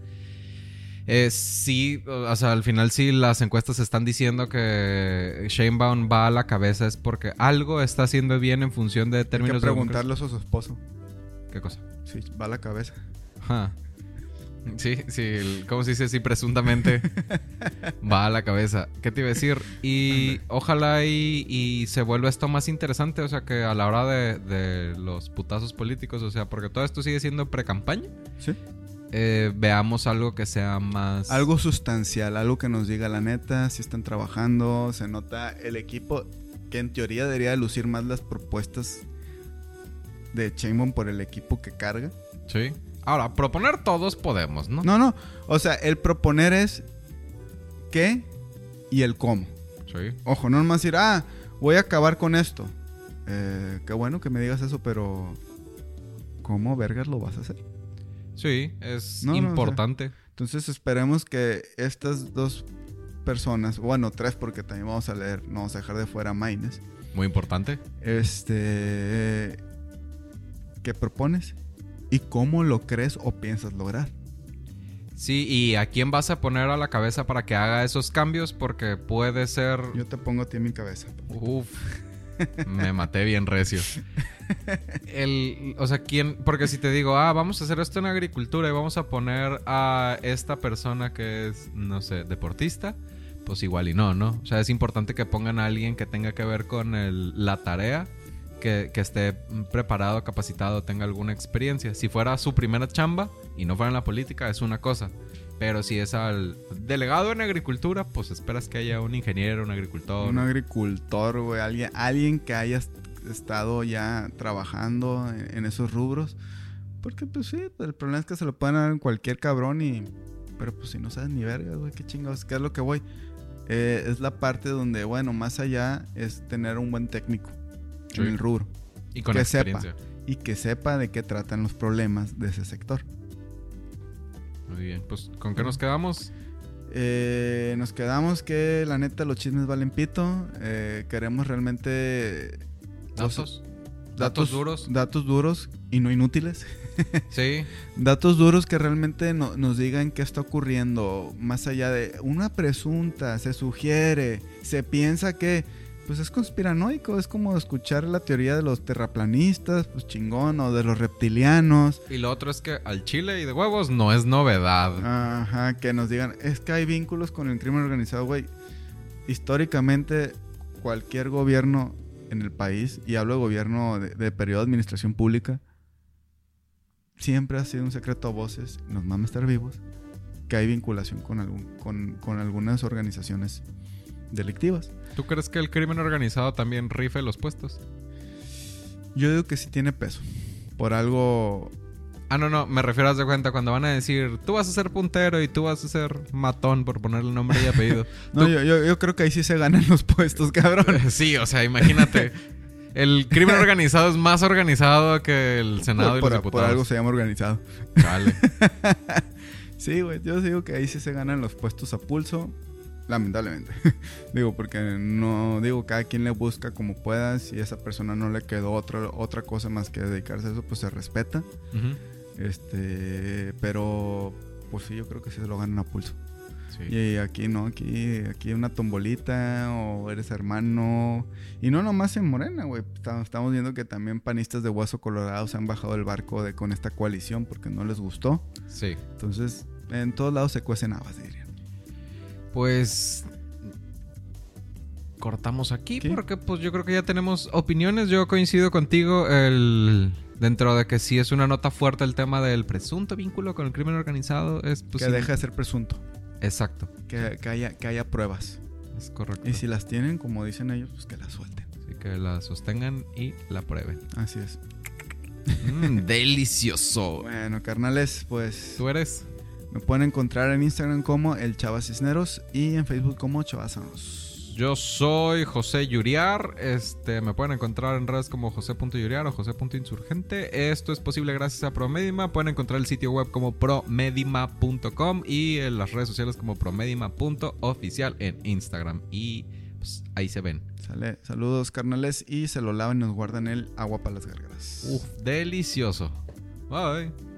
Speaker 1: Eh, sí, o sea, al final sí las encuestas están diciendo que Sheinbaum va a la cabeza es porque algo está haciendo bien en función de
Speaker 2: Hay que
Speaker 1: términos de
Speaker 2: preguntarle eso a su esposo.
Speaker 1: ¿Qué cosa?
Speaker 2: Sí, va a la cabeza.
Speaker 1: Ajá. Sí, sí, el- ¿cómo se dice? Sí, presuntamente va a la cabeza. ¿Qué te iba a decir? Y ojalá y, y se vuelva esto más interesante, o sea, que a la hora de, de los putazos políticos, o sea, porque todo esto sigue siendo pre-campaña,
Speaker 2: Sí.
Speaker 1: eh, veamos algo que sea más...
Speaker 2: Algo sustancial, algo que nos diga la neta, si están trabajando, se nota el equipo que en teoría debería de lucir más las propuestas de Chainbone por el equipo que carga.
Speaker 1: Sí. Ahora, proponer todos podemos, ¿no?
Speaker 2: No, no, o sea, el proponer es qué y el cómo.
Speaker 1: Sí.
Speaker 2: Ojo, no nomás decir, ah, voy a acabar con esto. Eh, qué bueno que me digas eso, pero ¿cómo vergas lo vas a hacer?
Speaker 1: Sí, es
Speaker 2: No, no, o sea-
Speaker 1: importante.
Speaker 2: Entonces esperemos que estas dos personas, bueno, tres porque también vamos a leer, no vamos a dejar de fuera a Maines,
Speaker 1: Muy importante.
Speaker 2: este, ¿qué propones? ¿Y cómo lo crees o piensas lograr?
Speaker 1: Sí, y a quién vas a poner a la cabeza para que haga esos cambios, porque puede ser...
Speaker 2: Yo te pongo a ti en mi cabeza.
Speaker 1: Uf, me maté bien recio. El, o sea, ¿quién? Porque si te digo, ah, vamos a hacer esto en agricultura y vamos a poner a esta persona que es, no sé, deportista, pues igual y no, ¿no? O sea, es importante que pongan a alguien que tenga que ver con la tarea, que, esté preparado, capacitado, tenga alguna experiencia. Si fuera su primera chamba y no fuera en la política, es una cosa. Pero si es al delegado en agricultura, pues esperas que haya un ingeniero, un agricultor.
Speaker 2: Un agricultor, güey. Alguien, alguien que haya estado ya trabajando en, esos rubros. Porque, pues sí, el problema es que se lo pueden dar en cualquier cabrón y. Pero pues si no sabes ni verga, güey, qué chingados, ¿qué es lo que voy? Eh, es la parte donde, bueno, más allá es tener un buen técnico en el rubro.
Speaker 1: Y con
Speaker 2: que
Speaker 1: experiencia.
Speaker 2: sepa. Y que sepa de qué tratan los problemas de ese sector.
Speaker 1: Muy bien, pues ¿con qué nos quedamos?
Speaker 2: Eh, nos quedamos que la neta los chismes valen pito. Eh, queremos realmente...
Speaker 1: Datos. Datos duros.
Speaker 2: Datos duros y no inútiles. (laughs)
Speaker 1: sí.
Speaker 2: Datos duros que realmente nos digan qué está ocurriendo. Más allá de una presunta, se sugiere, se piensa que pues es conspiranoico, es como escuchar la teoría de los terraplanistas, pues chingón, o de los reptilianos.
Speaker 1: Y lo otro es que al chile y de huevos no es novedad.
Speaker 2: Ajá, que nos digan, es que hay vínculos con el crimen organizado, güey. Históricamente, cualquier gobierno en el país, y hablo de gobierno de, periodo de administración pública, siempre ha sido un secreto a voces, nos mama estar vivos, que hay vinculación con, algún, con, con algunas organizaciones delictivas.
Speaker 1: ¿Tú crees que el crimen organizado también rife los puestos?
Speaker 2: Yo digo que sí tiene peso. Por algo.
Speaker 1: Ah, no, no, me refiero a de cuenta cuando van a decir, tú vas a ser puntero y tú vas a ser matón por ponerle nombre y apellido. (laughs)
Speaker 2: no, yo, yo, creo que ahí sí se ganan los puestos, cabrón. (laughs)
Speaker 1: sí, o sea, imagínate. (laughs) El crimen organizado es más organizado que el Senado y los diputados.
Speaker 2: Por algo se llama organizado.
Speaker 1: Vale.
Speaker 2: sí, güey, yo digo que ahí sí se ganan los puestos a pulso. Lamentablemente. (laughs) digo, porque no digo, cada quien le busca como pueda. Si a esa persona no le quedó otra, otra cosa más que dedicarse a eso, pues se respeta. Este, pero pues sí, yo creo que sí se lo ganan a pulso. Y aquí no, aquí, aquí una tombolita o eres hermano. Y no nomás en Morena, güey. Estamos viendo que también panistas de Hueso Colorado se han bajado el barco de, con esta coalición porque no les gustó.
Speaker 1: Sí.
Speaker 2: Entonces, en todos lados se cuecen habas, diría.
Speaker 1: Pues cortamos aquí porque pues yo creo que ya tenemos opiniones. Yo coincido contigo el dentro de que sí es una nota fuerte el tema del presunto vínculo con el crimen organizado es
Speaker 2: pues, que deja de ser presunto.
Speaker 1: Exacto.
Speaker 2: Que, haya que haya pruebas.
Speaker 1: Es correcto.
Speaker 2: Y si las tienen, como dicen ellos, pues que las suelten.
Speaker 1: Así que la sostengan y la prueben.
Speaker 2: Así es.
Speaker 1: Mm, delicioso.
Speaker 2: Bueno, carnales, pues.
Speaker 1: ¿Tú eres?
Speaker 2: Me pueden encontrar en Instagram como el Chavas Cisneros y en Facebook como Chavasanos.
Speaker 1: Yo soy José Yuriar. Este, me pueden encontrar en redes como josé.yuriar o josé.insurgente. Esto es posible gracias a Promedima. Pueden encontrar el sitio web como promedima.com y en las redes sociales como promedima.oficial en Instagram. Y pues, ahí se ven.
Speaker 2: Sale. Saludos, carnales. Y se lo lavan y nos guardan el agua para las gargaras.
Speaker 1: Uf, delicioso. Bye.